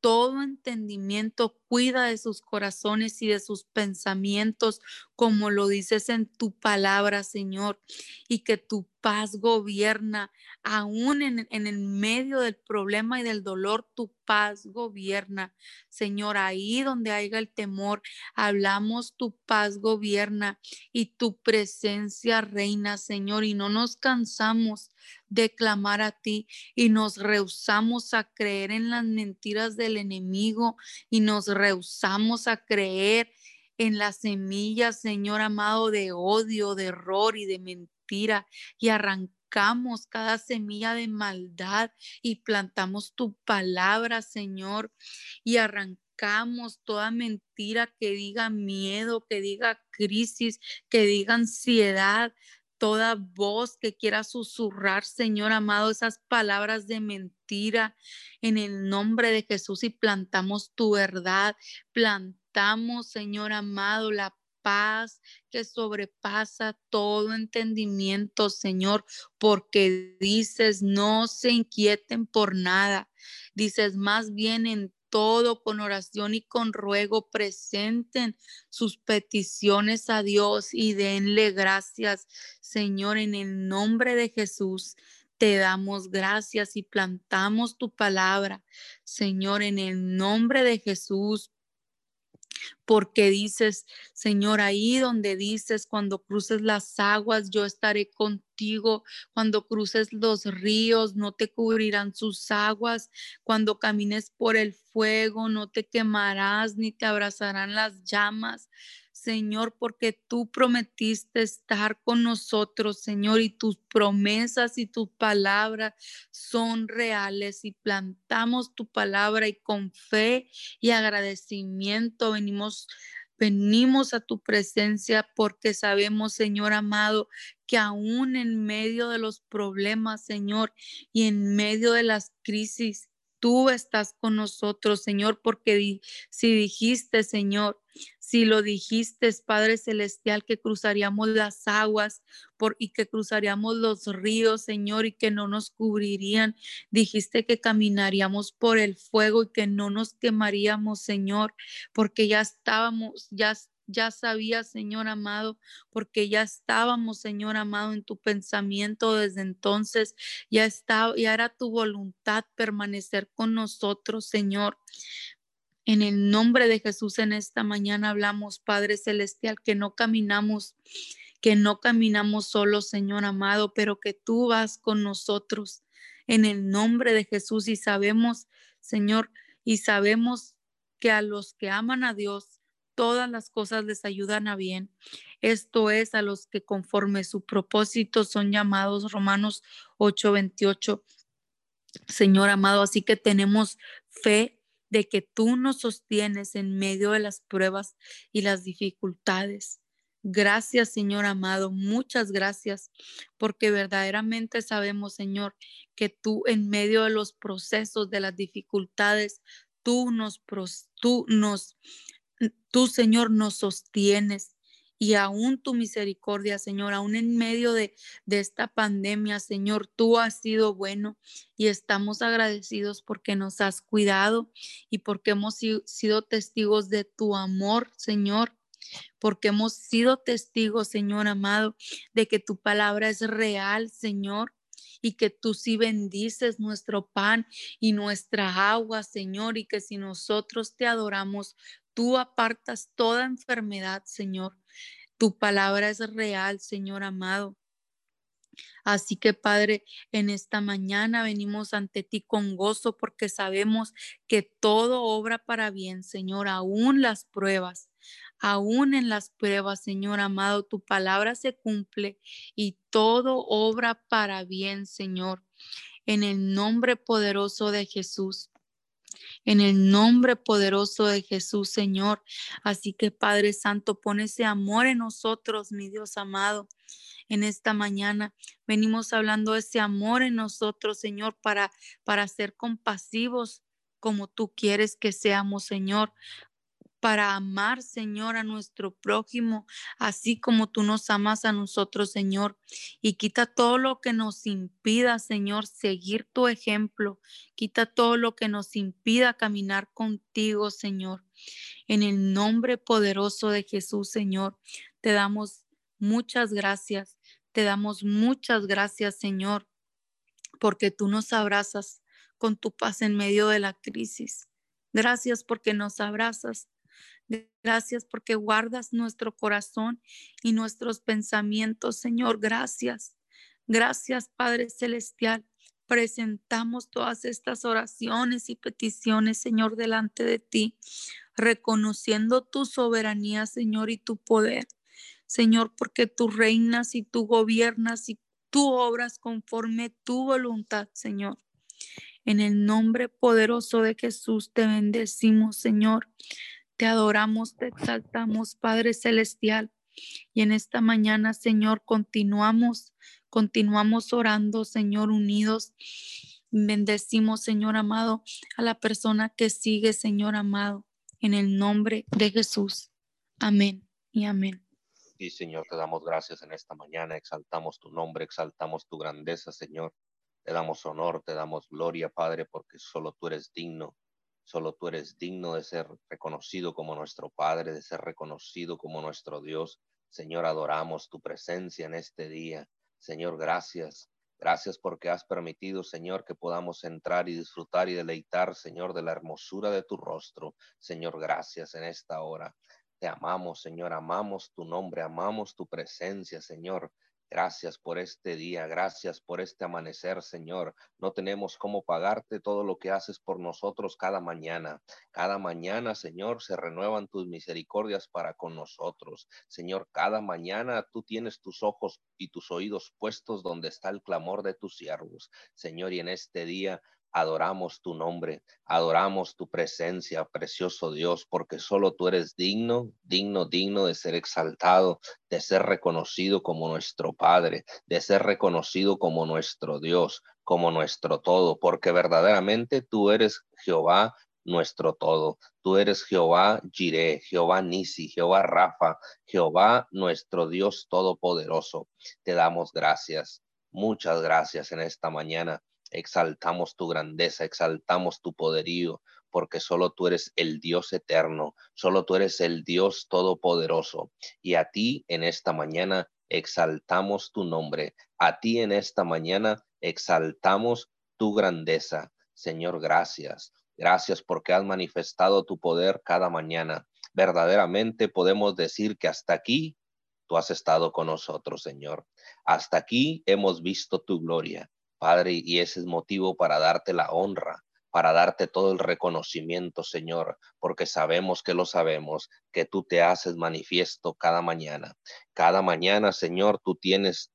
todo entendimiento, cuida de sus corazones y de sus pensamientos, como lo dices en tu palabra, Señor, y que tu paz gobierna, aún en, el medio del problema y del dolor, tu paz gobierna. Señor, ahí donde haya el temor, hablamos, tu paz gobierna y tu presencia reina, Señor, y no nos cansamos de clamar a ti y nos rehusamos a creer en las mentiras del enemigo y nos rehusamos a creer en las semillas, Señor amado, de odio, de error y de mentira y arrancamos cada semilla de maldad y plantamos tu palabra, Señor, y arrancamos toda mentira que diga miedo, que diga crisis, que diga ansiedad, toda voz que quiera susurrar, Señor amado, esas palabras de mentira en el nombre de Jesús y plantamos tu verdad, plantamos, Señor amado, la paz que sobrepasa todo entendimiento, Señor, porque dices, no se inquieten por nada. Dices, más bien en todo con oración y con ruego presenten sus peticiones a Dios y denle gracias, Señor, en el nombre de Jesús. Te damos gracias y plantamos tu palabra, Señor, en el nombre de Jesús porque dices, Señor, ahí donde dices, cuando cruces las aguas, yo estaré contigo, cuando cruces los ríos, no te cubrirán sus aguas, cuando camines por el fuego, no te quemarás ni te abrazarán las llamas. Señor, porque tú prometiste estar con nosotros, Señor, y tus promesas y tus palabras son reales y plantamos tu palabra y con fe y agradecimiento venimos Venimos a tu presencia porque sabemos, Señor amado, que aún en medio de los problemas, Señor, y en medio de las crisis, tú estás con nosotros, Señor, porque si dijiste, Señor, si lo dijiste, Padre Celestial, que cruzaríamos las aguas por, y que cruzaríamos los ríos, Señor, y que no nos cubrirían. Dijiste que caminaríamos por el fuego y que no nos quemaríamos, Señor, porque ya estábamos, ya ya sabía, Señor amado, porque ya estábamos, Señor amado, en tu pensamiento desde entonces. Ya estaba, ya era tu voluntad permanecer con nosotros, Señor. En el nombre de Jesús en esta mañana hablamos, Padre Celestial, que no caminamos, que no caminamos solos, Señor amado, pero que tú vas con nosotros en el nombre de Jesús y sabemos, Señor, y sabemos que a los que aman a Dios, todas las cosas les ayudan a bien. Esto es a los que conforme su propósito son llamados Romanos 8:28. Señor amado, así que tenemos fe de que tú nos sostienes en medio de las pruebas y las dificultades. Gracias, Señor amado, muchas gracias, porque verdaderamente sabemos, Señor, que tú en medio de los procesos, de las dificultades, tú nos, tú nos, tú, Señor, nos sostienes y aún tu misericordia, Señor, aún en medio de, de, esta pandemia, Señor, tú has sido bueno y estamos agradecidos porque nos has cuidado y porque hemos sido testigos de tu amor, Señor, porque hemos sido testigos, Señor amado, de que tu palabra es real, Señor. Y que tú sí bendices nuestro pan y nuestra agua, Señor, y que si nosotros te adoramos, tú apartas toda enfermedad, Señor. Tu palabra es real, Señor amado. Así que Padre, en esta mañana venimos ante ti con gozo porque sabemos que todo obra para bien, Señor, aún las pruebas. Aún en las pruebas, Señor amado, tu palabra se cumple y todo obra para bien, Señor. En el nombre poderoso de Jesús en el nombre poderoso de Jesús, Señor. Así que Padre Santo, pon ese amor en nosotros, mi Dios amado. En esta mañana venimos hablando de ese amor en nosotros, Señor, para, para ser compasivos como tú quieres que seamos, Señor, para amar, Señor, a nuestro prójimo, así como tú nos amas a nosotros, Señor. Y quita todo lo que nos impida, Señor, seguir tu ejemplo. Quita todo lo que nos impida caminar contigo, Señor. En el nombre poderoso de Jesús, Señor, te damos muchas gracias. Te damos muchas gracias, Señor, porque tú nos abrazas con tu paz en medio de la crisis. Gracias porque nos abrazas Gracias porque guardas nuestro corazón y nuestros pensamientos, Señor. Gracias. Gracias, Padre Celestial. Presentamos todas estas oraciones y peticiones, Señor, delante de ti, reconociendo tu soberanía, Señor, y tu poder. Señor, porque tú reinas y tú gobiernas y tú obras conforme tu voluntad, Señor. En el nombre poderoso de Jesús te bendecimos, Señor. Te adoramos, te exaltamos, Padre Celestial. Y en esta mañana, Señor, continuamos, continuamos orando, Señor, unidos. Bendecimos, Señor amado, a la persona que sigue, Señor amado, en el nombre de Jesús. Amén y amén. Y Señor, te damos gracias en esta mañana, exaltamos tu nombre, exaltamos tu grandeza, Señor. Te damos honor, te damos gloria, Padre, porque solo tú eres digno, solo tú eres digno de ser reconocido como nuestro Padre, de ser reconocido como nuestro Dios. Señor, adoramos tu presencia en este día. Señor, gracias. Gracias porque has permitido, Señor, que podamos entrar y disfrutar y deleitar, Señor, de la hermosura de tu rostro. Señor, gracias en esta hora. Te amamos, Señor, amamos tu nombre, amamos tu presencia, Señor. Gracias por este día, gracias por este amanecer, Señor. No tenemos cómo pagarte todo lo que haces por nosotros cada mañana. Cada mañana, Señor, se renuevan tus misericordias para con nosotros. Señor, cada mañana tú tienes tus ojos y tus oídos puestos donde está el clamor de tus siervos. Señor, y en este día adoramos tu nombre, adoramos tu presencia, precioso Dios, porque solo tú eres digno, digno, digno de ser exaltado, de ser reconocido como nuestro Padre, de ser reconocido como nuestro Dios, como nuestro todo, porque verdaderamente tú eres Jehová nuestro todo. Tú eres Jehová Jireh, Jehová Nisi, Jehová Rafa, Jehová nuestro Dios todopoderoso. Te damos gracias. Muchas gracias en esta mañana exaltamos tu grandeza, exaltamos tu poderío, porque solo tú eres el Dios eterno, solo tú eres el Dios todopoderoso. Y a ti en esta mañana exaltamos tu nombre, a ti en esta mañana exaltamos tu grandeza. Señor, gracias. Gracias porque has manifestado tu poder cada mañana. Verdaderamente podemos decir que hasta aquí tú has estado con nosotros, Señor. Hasta aquí hemos visto tu gloria. Padre, y ese es motivo para darte la honra, para darte todo el reconocimiento, Señor, porque sabemos que lo sabemos, que tú te haces manifiesto cada mañana. Cada mañana, Señor, tú tienes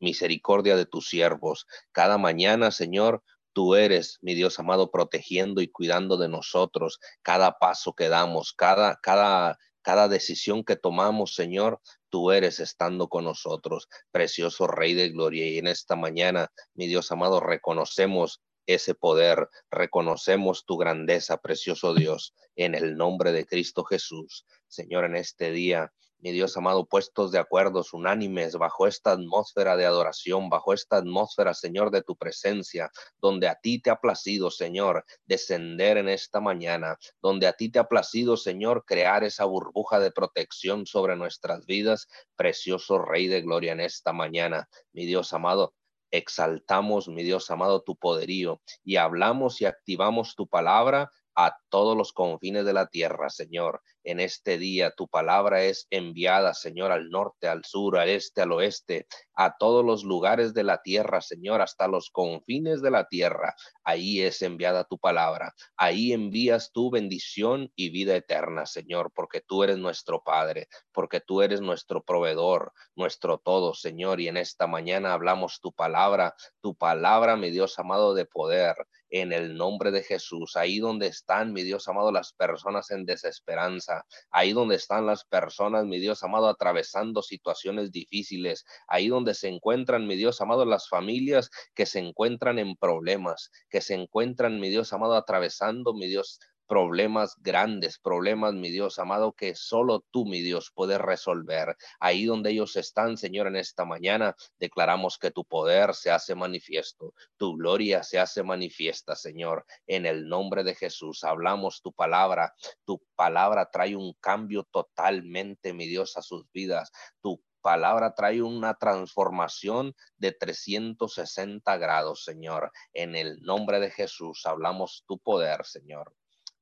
misericordia de tus siervos. Cada mañana, Señor, tú eres, mi Dios amado, protegiendo y cuidando de nosotros cada paso que damos, cada, cada, cada decisión que tomamos, Señor, tú eres estando con nosotros, precioso Rey de Gloria. Y en esta mañana, mi Dios amado, reconocemos ese poder, reconocemos tu grandeza, precioso Dios, en el nombre de Cristo Jesús. Señor, en este día mi Dios amado, puestos de acuerdos unánimes bajo esta atmósfera de adoración, bajo esta atmósfera, Señor, de tu presencia, donde a ti te ha placido, Señor, descender en esta mañana, donde a ti te ha placido, Señor, crear esa burbuja de protección sobre nuestras vidas, precioso Rey de Gloria en esta mañana, mi Dios amado, exaltamos, mi Dios amado, tu poderío y hablamos y activamos tu palabra a todos los confines de la tierra, Señor. En este día tu palabra es enviada, Señor, al norte, al sur, al este, al oeste, a todos los lugares de la tierra, Señor, hasta los confines de la tierra. Ahí es enviada tu palabra. Ahí envías tu bendición y vida eterna, Señor, porque tú eres nuestro Padre, porque tú eres nuestro proveedor, nuestro todo, Señor. Y en esta mañana hablamos tu palabra, tu palabra, mi Dios amado, de poder en el nombre de Jesús. Ahí donde están, mi Dios amado, las personas en desesperanza. Ahí donde están las personas, mi Dios amado, atravesando situaciones difíciles. Ahí donde se encuentran, mi Dios amado, las familias que se encuentran en problemas, que se encuentran, mi Dios amado, atravesando, mi Dios, problemas grandes, problemas, mi Dios amado, que solo tú, mi Dios, puedes resolver. Ahí donde ellos están, Señor, en esta mañana, declaramos que tu poder se hace manifiesto, tu gloria se hace manifiesta, Señor, en el nombre de Jesús. Hablamos tu palabra, tu palabra trae un cambio totalmente, mi Dios, a sus vidas. Tu palabra trae una transformación de 360 grados, Señor. En el nombre de Jesús hablamos tu poder, Señor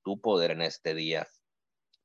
tu poder en este día.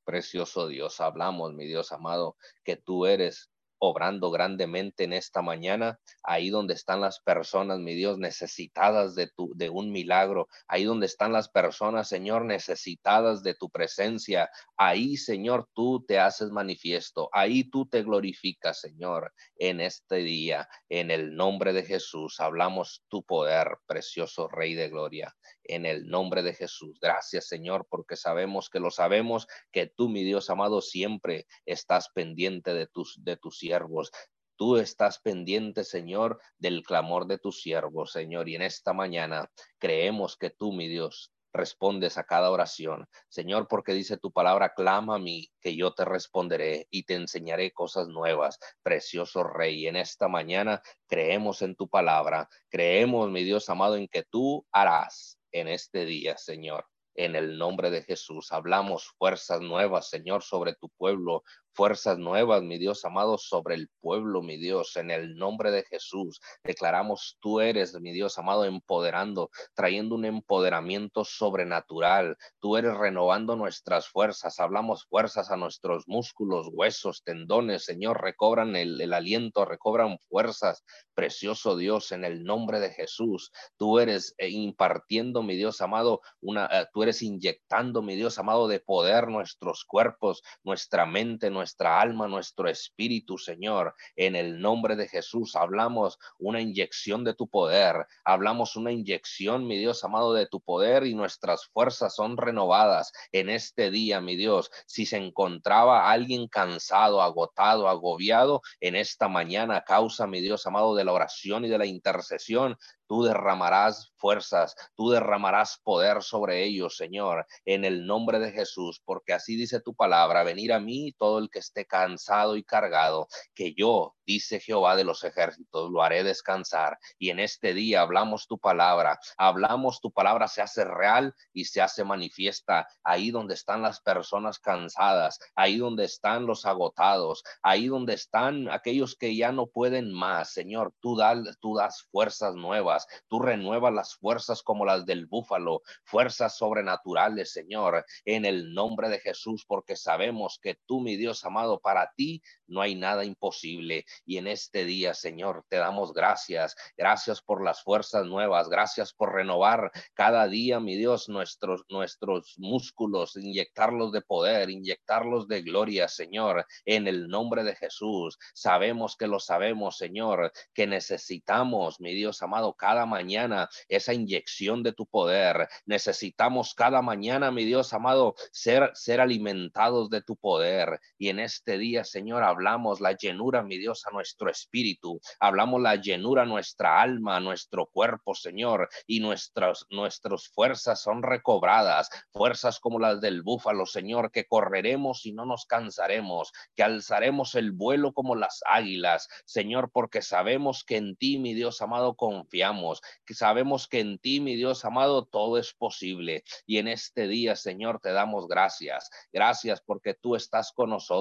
Precioso Dios, hablamos, mi Dios amado, que tú eres obrando grandemente en esta mañana, ahí donde están las personas, mi Dios, necesitadas de tu de un milagro, ahí donde están las personas, Señor, necesitadas de tu presencia, ahí, Señor, tú te haces manifiesto, ahí tú te glorificas, Señor, en este día, en el nombre de Jesús, hablamos tu poder, precioso Rey de Gloria, en el nombre de Jesús. Gracias, Señor, porque sabemos que lo sabemos que tú, mi Dios amado, siempre estás pendiente de tus de tus siervos. Tú estás pendiente, Señor, del clamor de tus siervos, Señor. Y en esta mañana creemos que tú, mi Dios, respondes a cada oración. Señor, porque dice tu palabra, clama a mí, que yo te responderé y te enseñaré cosas nuevas. Precioso Rey, en esta mañana creemos en tu palabra. Creemos, mi Dios amado, en que tú harás en este día, Señor. En el nombre de Jesús, hablamos fuerzas nuevas, Señor, sobre tu pueblo, fuerzas nuevas, mi Dios amado, sobre el pueblo, mi Dios, en el nombre de Jesús. Declaramos, tú eres, mi Dios amado, empoderando, trayendo un empoderamiento sobrenatural. Tú eres renovando nuestras fuerzas. Hablamos fuerzas a nuestros músculos, huesos, tendones, Señor, recobran el, aliento, recobran fuerzas. Precioso Dios, en el nombre de Jesús. Tú eres eh, impartiendo, mi Dios amado, una, eh, tú eres inyectando, mi Dios amado, de poder nuestros cuerpos, nuestra mente, nuestra nuestra alma, nuestro espíritu, Señor. En el nombre de Jesús hablamos una inyección de tu poder, hablamos una inyección, mi Dios amado, de tu poder y nuestras fuerzas son renovadas en este día, mi Dios. Si se encontraba alguien cansado, agotado, agobiado, en esta mañana, causa, mi Dios amado, de la oración y de la intercesión, tú derramarás fuerzas, tú derramarás poder sobre ellos, Señor, en el nombre de Jesús, porque así dice tu palabra, venir a mí todo el esté cansado y cargado, que yo, dice Jehová de los ejércitos, lo haré descansar. Y en este día hablamos tu palabra, hablamos tu palabra, se hace real y se hace manifiesta ahí donde están las personas cansadas, ahí donde están los agotados, ahí donde están aquellos que ya no pueden más. Señor, tú, tú das fuerzas nuevas, tú renuevas las fuerzas como las del búfalo, fuerzas sobrenaturales, Señor, en el nombre de Jesús, porque sabemos que tú, mi Dios amado, para ti no hay nada imposible. Y en este día, Señor, te damos gracias. Gracias por las fuerzas nuevas. Gracias por renovar cada día, mi Dios, nuestros, nuestros músculos, inyectarlos de poder, inyectarlos de gloria, Señor, en el nombre de Jesús. Sabemos que lo sabemos, Señor, que necesitamos, mi Dios amado, cada mañana esa inyección de tu poder. Necesitamos cada mañana, mi Dios amado, ser, ser alimentados de tu poder. Y este día, Señor, hablamos la llenura, mi Dios, a nuestro espíritu, hablamos la llenura a nuestra alma, a nuestro cuerpo, Señor, y nuestras, nuestras fuerzas son recobradas, fuerzas como las del búfalo, Señor, que correremos y no nos cansaremos, que alzaremos el vuelo como las águilas, Señor, porque sabemos que en ti, mi Dios amado, confiamos, que sabemos que en ti, mi Dios amado, todo es posible. Y en este día, Señor, te damos gracias. Gracias porque tú estás con nosotros.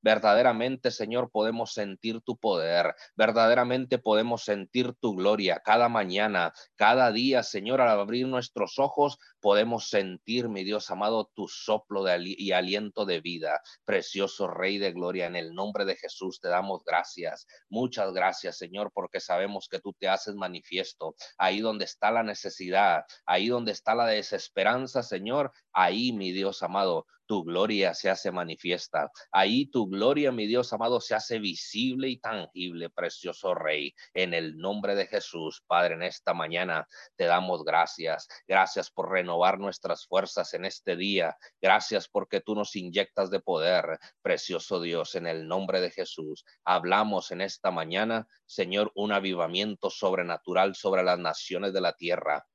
Verdaderamente, Señor, podemos sentir tu poder, verdaderamente podemos sentir tu gloria cada mañana, cada día, Señor, al abrir nuestros ojos, podemos sentir, mi Dios amado, tu soplo y aliento de vida. Precioso Rey de Gloria, en el nombre de Jesús te damos gracias. Muchas gracias, Señor, porque sabemos que tú te haces manifiesto ahí donde está la necesidad, ahí donde está la desesperanza, Señor, ahí, mi Dios amado, tu gloria se hace manifiesta. Ahí tu gloria, mi Dios amado, se hace visible y tangible, precioso Rey. En el nombre de Jesús, Padre, en esta mañana te damos gracias. Gracias por renovar nuestras fuerzas en este día. Gracias porque tú nos inyectas de poder, precioso Dios, en el nombre de Jesús. Hablamos en esta mañana, Señor, un avivamiento sobrenatural sobre las naciones de la tierra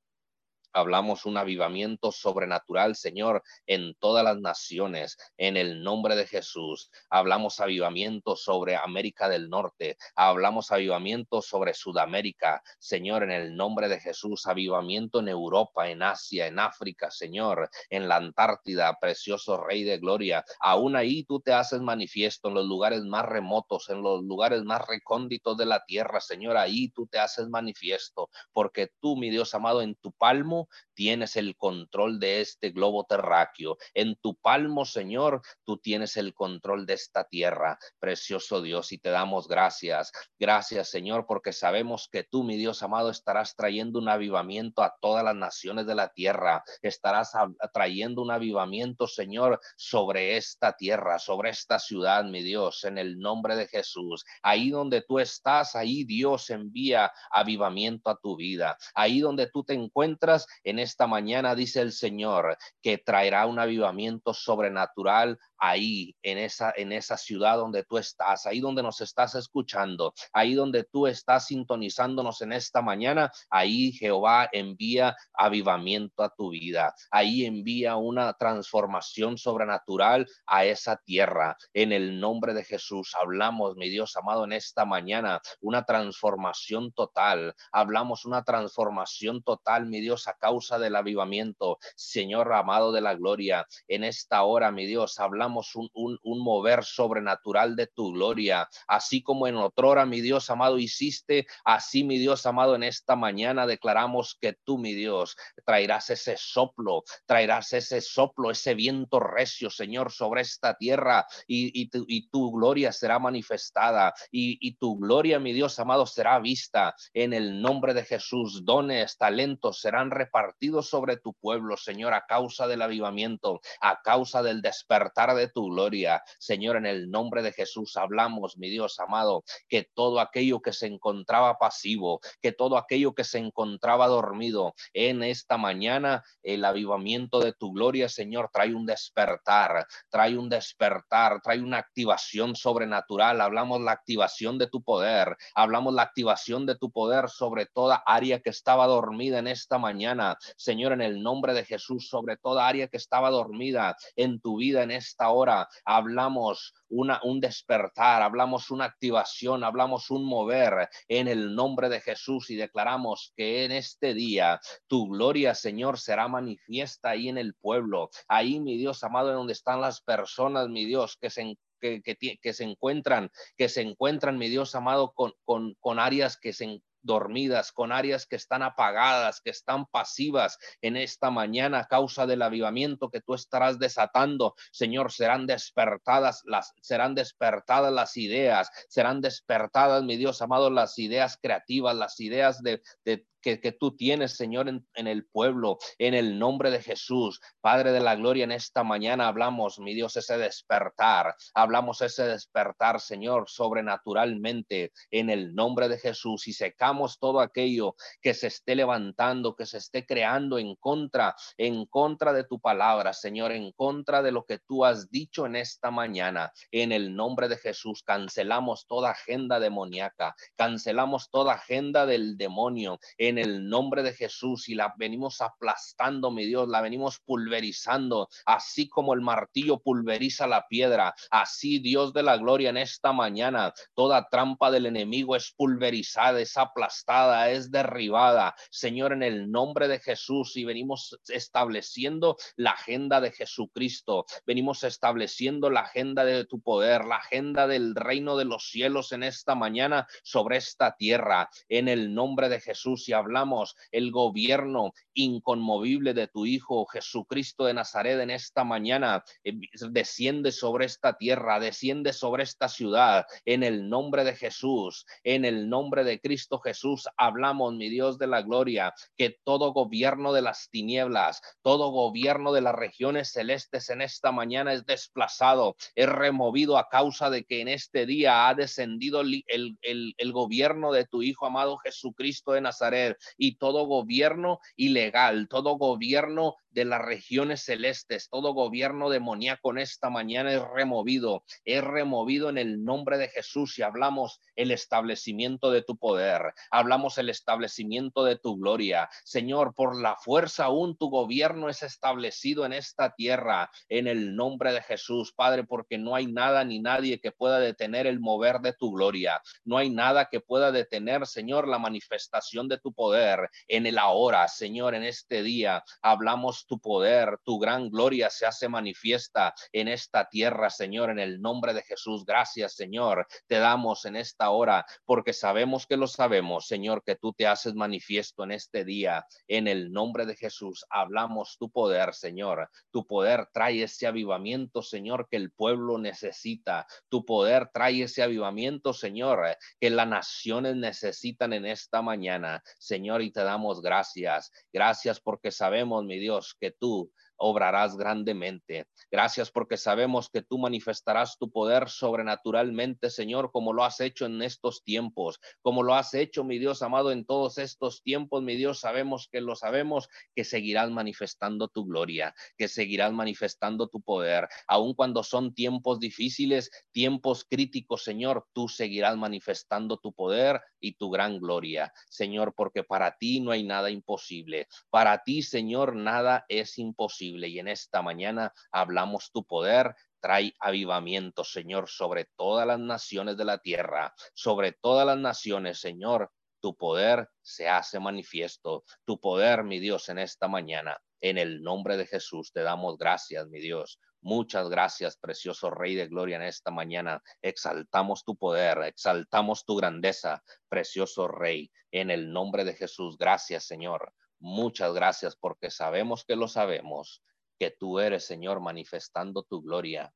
hablamos un avivamiento sobrenatural, Señor, en todas las naciones, en el nombre de Jesús. Hablamos avivamiento sobre América del Norte, hablamos avivamiento sobre Sudamérica, Señor, en el nombre de Jesús. Avivamiento en Europa, en Asia, en África, Señor, en la Antártida, precioso Rey de Gloria. Aún ahí tú te haces manifiesto en los lugares más remotos, en los lugares más recónditos de la tierra, Señor. Ahí tú te haces manifiesto, porque tú, mi Dios amado, en tu palmo tienes el control de este globo terráqueo. En tu palmo, Señor, tú tienes el control de esta tierra. Precioso Dios, y te damos gracias. Gracias, Señor, porque sabemos que tú, mi Dios amado, estarás trayendo un avivamiento a todas las naciones de la tierra. Estarás trayendo un avivamiento, Señor, sobre esta tierra, sobre esta ciudad, mi Dios, en el nombre de Jesús. Ahí donde tú estás, ahí Dios envía avivamiento a tu vida. Ahí donde tú te encuentras en esta mañana, dice el Señor, que traerá un avivamiento sobrenatural ahí, en esa, en esa ciudad donde tú estás, ahí donde nos estás escuchando, ahí donde tú estás sintonizándonos en esta mañana, ahí Jehová envía avivamiento a tu vida, ahí envía una transformación sobrenatural a esa tierra. En el nombre de Jesús hablamos, mi Dios amado, en esta mañana, una transformación total, hablamos una transformación total, mi Dios, a causa del avivamiento, Señor amado de la gloria, en esta hora, mi Dios, hablamos un, un, mover sobrenatural de tu gloria, así como en otrora, mi Dios amado, hiciste, así, mi Dios amado, en esta mañana declaramos que tú, mi Dios, traerás ese soplo, traerás ese soplo, ese viento recio, Señor, sobre esta tierra y, y, tu, y tu, gloria será manifestada y, y tu gloria, mi Dios amado, será vista en el nombre de Jesús. Dones, talentos serán repartidos sobre tu pueblo, Señor, a causa del avivamiento, a causa del despertar de tu gloria. Señor, en el nombre de Jesús hablamos, mi Dios amado, que todo aquello que se encontraba pasivo, que todo aquello que se encontraba dormido en esta mañana, el avivamiento de tu gloria, Señor, trae un despertar, trae un despertar, trae una activación sobrenatural. Hablamos la activación de tu poder, hablamos la activación de tu poder sobre toda área que estaba dormida en esta mañana. Señor, en el nombre de Jesús, sobre toda área que estaba dormida en tu vida en esta hora hablamos una, un despertar, hablamos una activación, hablamos un mover en el nombre de Jesús y declaramos que en este día tu gloria, Señor, será manifiesta ahí en el pueblo, ahí, mi Dios amado, en donde están las personas, mi Dios, que se que, que, se encuentran, que se encuentran, mi Dios amado, con, con, con áreas que se dormidas, con áreas que están apagadas, que están pasivas en esta mañana a causa del avivamiento que tú estarás desatando. Señor, serán despertadas las serán despertadas las ideas, serán despertadas, mi Dios amado, las ideas creativas, las ideas de, de que, tú tienes, Señor, en, el pueblo, en el nombre de Jesús. Padre de la gloria, en esta mañana hablamos, mi Dios, ese despertar, hablamos ese despertar, Señor, sobrenaturalmente, en el nombre de Jesús y secamos todo aquello que se esté levantando, que se esté creando en contra, en contra de tu palabra, Señor, en contra de lo que tú has dicho en esta mañana. En el nombre de Jesús, cancelamos toda agenda demoníaca, cancelamos toda agenda del demonio. En en el nombre de Jesús y la venimos aplastando, mi Dios, la venimos pulverizando, así como el martillo pulveriza la piedra, así Dios de la gloria en esta mañana, toda trampa del enemigo es pulverizada, es aplastada, es derribada, Señor, en el nombre de Jesús y venimos estableciendo la agenda de Jesucristo, venimos estableciendo la agenda de tu poder, la agenda del reino de los cielos en esta mañana sobre esta tierra, en el nombre de Jesús y hablamos el gobierno inconmovible de tu Hijo Jesucristo de Nazaret en esta mañana, eh, desciende sobre esta tierra, desciende sobre esta ciudad, en el nombre de Jesús, en el nombre de Cristo Jesús, hablamos, mi Dios de la gloria, que todo gobierno de las tinieblas, todo gobierno de las regiones celestes en esta mañana es desplazado, es removido a causa de que en este día ha descendido el, el, el gobierno de tu Hijo amado Jesucristo de Nazaret y todo gobierno ilegal, todo gobierno de las regiones celestes, todo gobierno demoníaco en esta mañana es removido, es removido en el nombre de Jesús y hablamos el establecimiento de tu poder, hablamos el establecimiento de tu gloria. Señor, por la fuerza aún tu gobierno es establecido en esta tierra, en el nombre de Jesús, Padre, porque no hay nada ni nadie que pueda detener el mover de tu gloria, no hay nada que pueda detener, Señor, la manifestación de tu poder en el ahora, Señor, en este día hablamos Tu poder, tu gran gloria se hace manifiesta en esta tierra, Señor, en el nombre de Jesús. Gracias, Señor. Te damos en esta hora porque sabemos que lo sabemos, Señor, que tú te haces manifiesto en este día. En el nombre de Jesús hablamos tu poder, Señor. Tu poder trae ese avivamiento, Señor, que el pueblo necesita. Tu poder trae ese avivamiento, Señor, que las naciones necesitan en esta mañana. Señor, y te damos gracias. Gracias porque sabemos, mi Dios, que tú obrarás grandemente. Gracias porque sabemos que tú manifestarás tu poder sobrenaturalmente, Señor, como lo has hecho en estos tiempos, como lo has hecho, mi Dios amado, en todos estos tiempos, mi Dios, sabemos que lo sabemos, que seguirás manifestando tu gloria, que seguirás manifestando tu poder, aun cuando son tiempos difíciles, tiempos críticos, Señor, tú seguirás manifestando tu poder y tu gran gloria, Señor, porque para ti no hay nada imposible. Para ti, Señor, nada es imposible y en esta mañana hablamos tu poder. Trae avivamiento, Señor, sobre todas las naciones de la tierra, sobre todas las naciones, Señor. Tu poder se hace manifiesto. Tu poder, mi Dios, en esta mañana. En el nombre de Jesús te damos gracias, mi Dios. Muchas gracias, precioso Rey de Gloria, en esta mañana. Exaltamos tu poder, exaltamos tu grandeza, precioso Rey, en el nombre de Jesús. Gracias, Señor. Muchas gracias porque sabemos que lo sabemos, que tú eres, Señor, manifestando tu gloria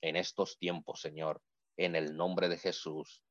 en estos tiempos, Señor, en el nombre de Jesús.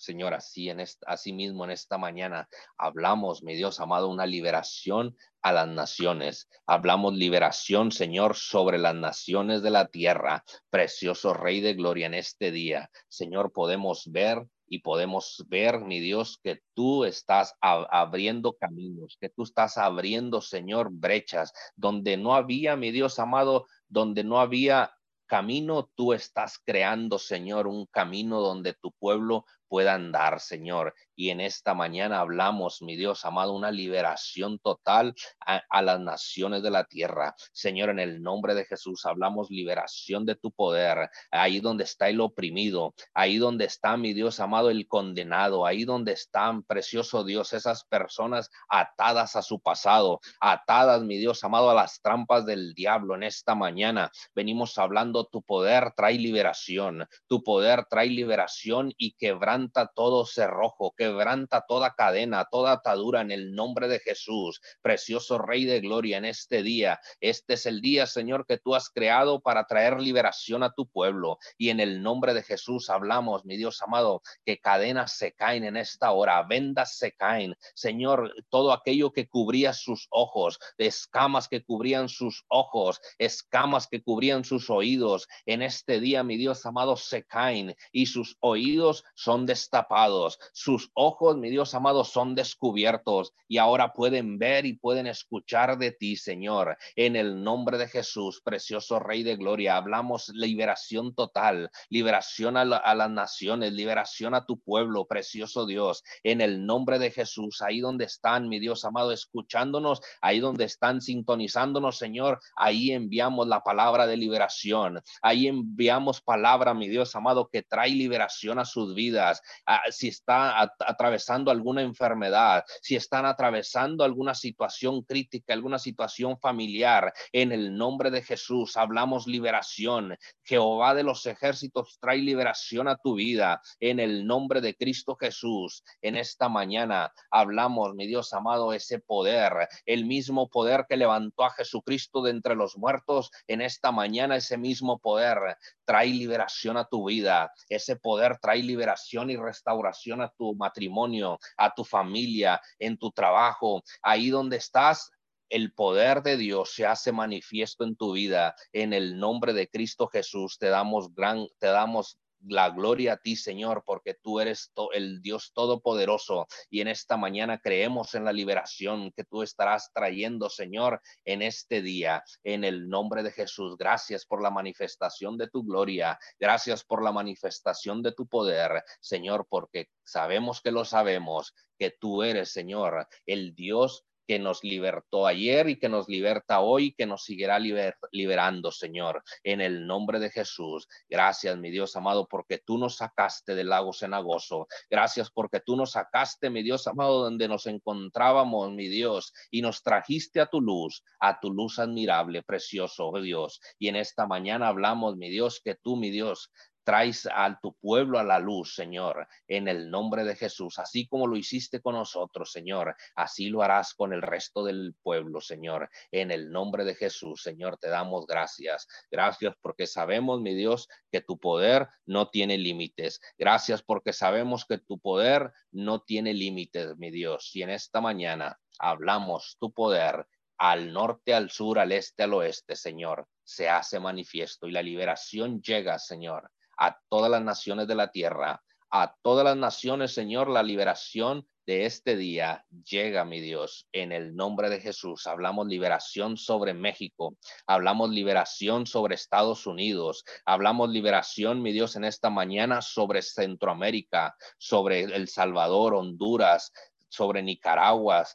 Señor, así, en así mismo en esta mañana hablamos, mi Dios amado, una liberación a las naciones. Hablamos liberación, Señor, sobre las naciones de la tierra. Precioso Rey de Gloria en este día. Señor, podemos ver y podemos ver, mi Dios, que tú estás abriendo caminos, que tú estás abriendo, Señor, brechas. Donde no había, mi Dios amado, donde no había camino, tú estás creando, Señor, un camino donde tu pueblo pueda andar, Señor y en esta mañana hablamos, mi Dios amado, una liberación total a, las naciones de la tierra. Señor, en el nombre de Jesús hablamos liberación de tu poder, ahí donde está el oprimido, ahí donde está, mi Dios amado, el condenado, ahí donde están, precioso Dios, esas personas atadas a su pasado, atadas, mi Dios amado, a las trampas del diablo. En esta mañana venimos hablando, tu poder trae liberación, tu poder trae liberación y quebranta todo cerrojo, que quebranta toda cadena, toda atadura en el nombre de Jesús. Precioso Rey de Gloria, en este día, este es el día, Señor, que tú has creado para traer liberación a tu pueblo. Y en el nombre de Jesús hablamos, mi Dios amado, que cadenas se caen en esta hora, vendas se caen. Señor, todo aquello que cubría sus ojos, escamas que cubrían sus ojos, escamas que cubrían sus oídos, en este día, mi Dios amado, se caen y sus oídos son destapados, sus ojos, mi Dios amado, son descubiertos y ahora pueden ver y pueden escuchar de ti, Señor. En el nombre de Jesús, precioso Rey de Gloria, hablamos liberación total, liberación a, las naciones, liberación a tu pueblo, precioso Dios. En el nombre de Jesús, ahí donde están, mi Dios amado, escuchándonos, ahí donde están sintonizándonos, Señor, ahí enviamos la palabra de liberación. Ahí enviamos palabra, mi Dios amado, que trae liberación a sus vidas. Ah, si está atravesando alguna enfermedad, si están atravesando alguna situación crítica, alguna situación familiar, en el nombre de Jesús hablamos liberación. Jehová de los ejércitos trae liberación a tu vida en el nombre de Cristo Jesús. En esta mañana hablamos, mi Dios amado, ese poder, el mismo poder que levantó a Jesucristo de entre los muertos, en esta mañana ese mismo poder trae liberación a tu vida. Ese poder trae liberación y restauración a tu matrimonio, a tu familia, en tu trabajo, ahí donde estás. El poder de Dios se hace manifiesto en tu vida. En el nombre de Cristo Jesús te damos gran, te damos la gloria a ti, Señor, porque tú eres el Dios todopoderoso y en esta mañana creemos en la liberación que tú estarás trayendo, Señor, en este día, en el nombre de Jesús. Gracias por la manifestación de tu gloria, gracias por la manifestación de tu poder, Señor, porque sabemos que lo sabemos, que tú eres, Señor, el Dios que nos libertó ayer y que nos liberta hoy, que nos seguirá liberando, Señor, en el nombre de Jesús. Gracias, mi Dios amado, porque tú nos sacaste del lago cenagoso. Gracias porque tú nos sacaste, mi Dios amado, donde nos encontrábamos, mi Dios, y nos trajiste a tu luz, a tu luz admirable, precioso, oh Dios. Y en esta mañana hablamos, mi Dios, que tú, mi Dios, traes a tu pueblo a la luz, Señor, en el nombre de Jesús, así como lo hiciste con nosotros, Señor, así lo harás con el resto del pueblo, Señor, en el nombre de Jesús, Señor, te damos gracias. Gracias porque sabemos, mi Dios, que tu poder no tiene límites. Gracias porque sabemos que tu poder no tiene límites, mi Dios. Y en esta mañana hablamos tu poder al norte, al sur, al este, al oeste, Señor, se hace manifiesto y la liberación llega, Señor a todas las naciones de la tierra, a todas las naciones, Señor, la liberación de este día llega, mi Dios, en el nombre de Jesús. Hablamos liberación sobre México, hablamos liberación sobre Estados Unidos, hablamos liberación, mi Dios, en esta mañana sobre Centroamérica, sobre El Salvador, Honduras, sobre Nicaragua,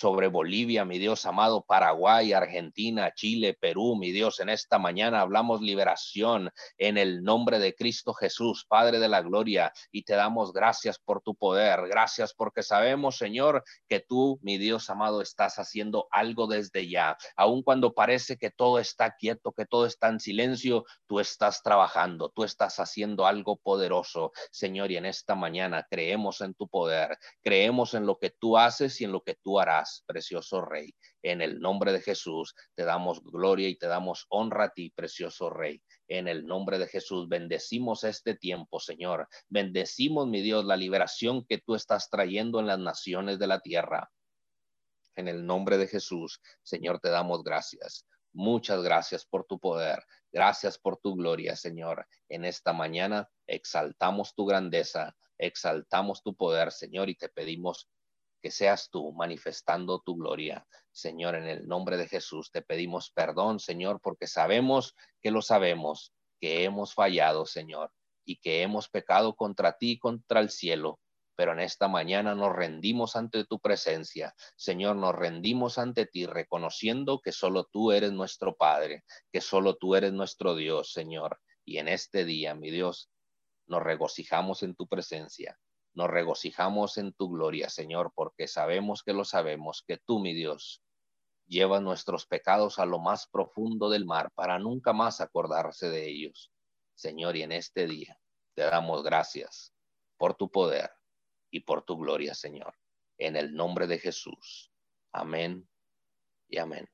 sobre Bolivia, mi Dios amado, Paraguay, Argentina, Chile, Perú, mi Dios. En esta mañana hablamos liberación en el nombre de Cristo Jesús, Padre de la Gloria, y te damos gracias por tu poder. Gracias porque sabemos, Señor, que tú, mi Dios amado, estás haciendo algo desde ya. Aun cuando parece que todo está quieto, que todo está en silencio, tú estás trabajando, tú estás haciendo algo poderoso, Señor, y en esta mañana creemos en tu poder, creemos en lo que tú haces y en lo que tú harás precioso Rey. En el nombre de Jesús te damos gloria y te damos honra a ti, precioso Rey. En el nombre de Jesús bendecimos este tiempo, Señor. Bendecimos, mi Dios, la liberación que tú estás trayendo en las naciones de la tierra. En el nombre de Jesús, Señor, te damos gracias. Muchas gracias por tu poder. Gracias por tu gloria, Señor. En esta mañana exaltamos tu grandeza, exaltamos tu poder, Señor, y te pedimos que seas tú manifestando tu gloria. Señor, en el nombre de Jesús te pedimos perdón, Señor, porque sabemos que lo sabemos, que hemos fallado, Señor, y que hemos pecado contra ti y contra el cielo. Pero en esta mañana nos rendimos ante tu presencia. Señor, nos rendimos ante ti, reconociendo que solo tú eres nuestro Padre, que solo tú eres nuestro Dios, Señor. Y en este día, mi Dios, nos regocijamos en tu presencia nos regocijamos en tu gloria, Señor, porque sabemos que lo sabemos, que tú, mi Dios, llevas nuestros pecados a lo más profundo del mar para nunca más acordarse de ellos. Señor, y en este día te damos gracias por tu poder y por tu gloria, Señor. En el nombre de Jesús. Amén y amén.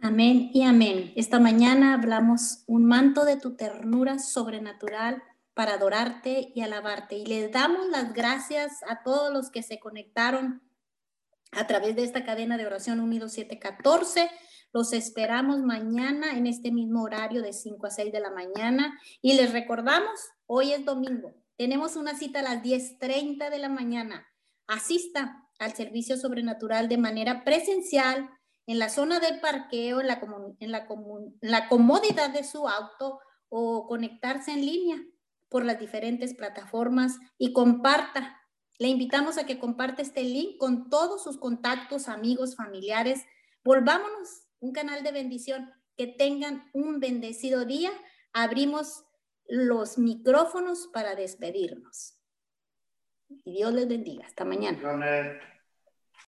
Amén y amén. Esta mañana hablamos un manto de tu ternura sobrenatural para adorarte y alabarte. Y les damos las gracias a todos los que se conectaron a través de esta cadena de oración Unido 714. Los esperamos mañana en este mismo horario de 5 a 6 de la mañana. Y les recordamos, hoy es domingo. Tenemos una cita a las 10.30 de la mañana. Asista al servicio sobrenatural de manera presencial en la zona de parqueo, en la, en la, en la comodidad de su auto o conectarse en línea por las diferentes plataformas y comparta. Le invitamos a que comparte este link con todos sus contactos, amigos, familiares. Volvámonos un canal de bendición. Que tengan un bendecido día. Abrimos los micrófonos para despedirnos. Y Dios les bendiga. Hasta mañana.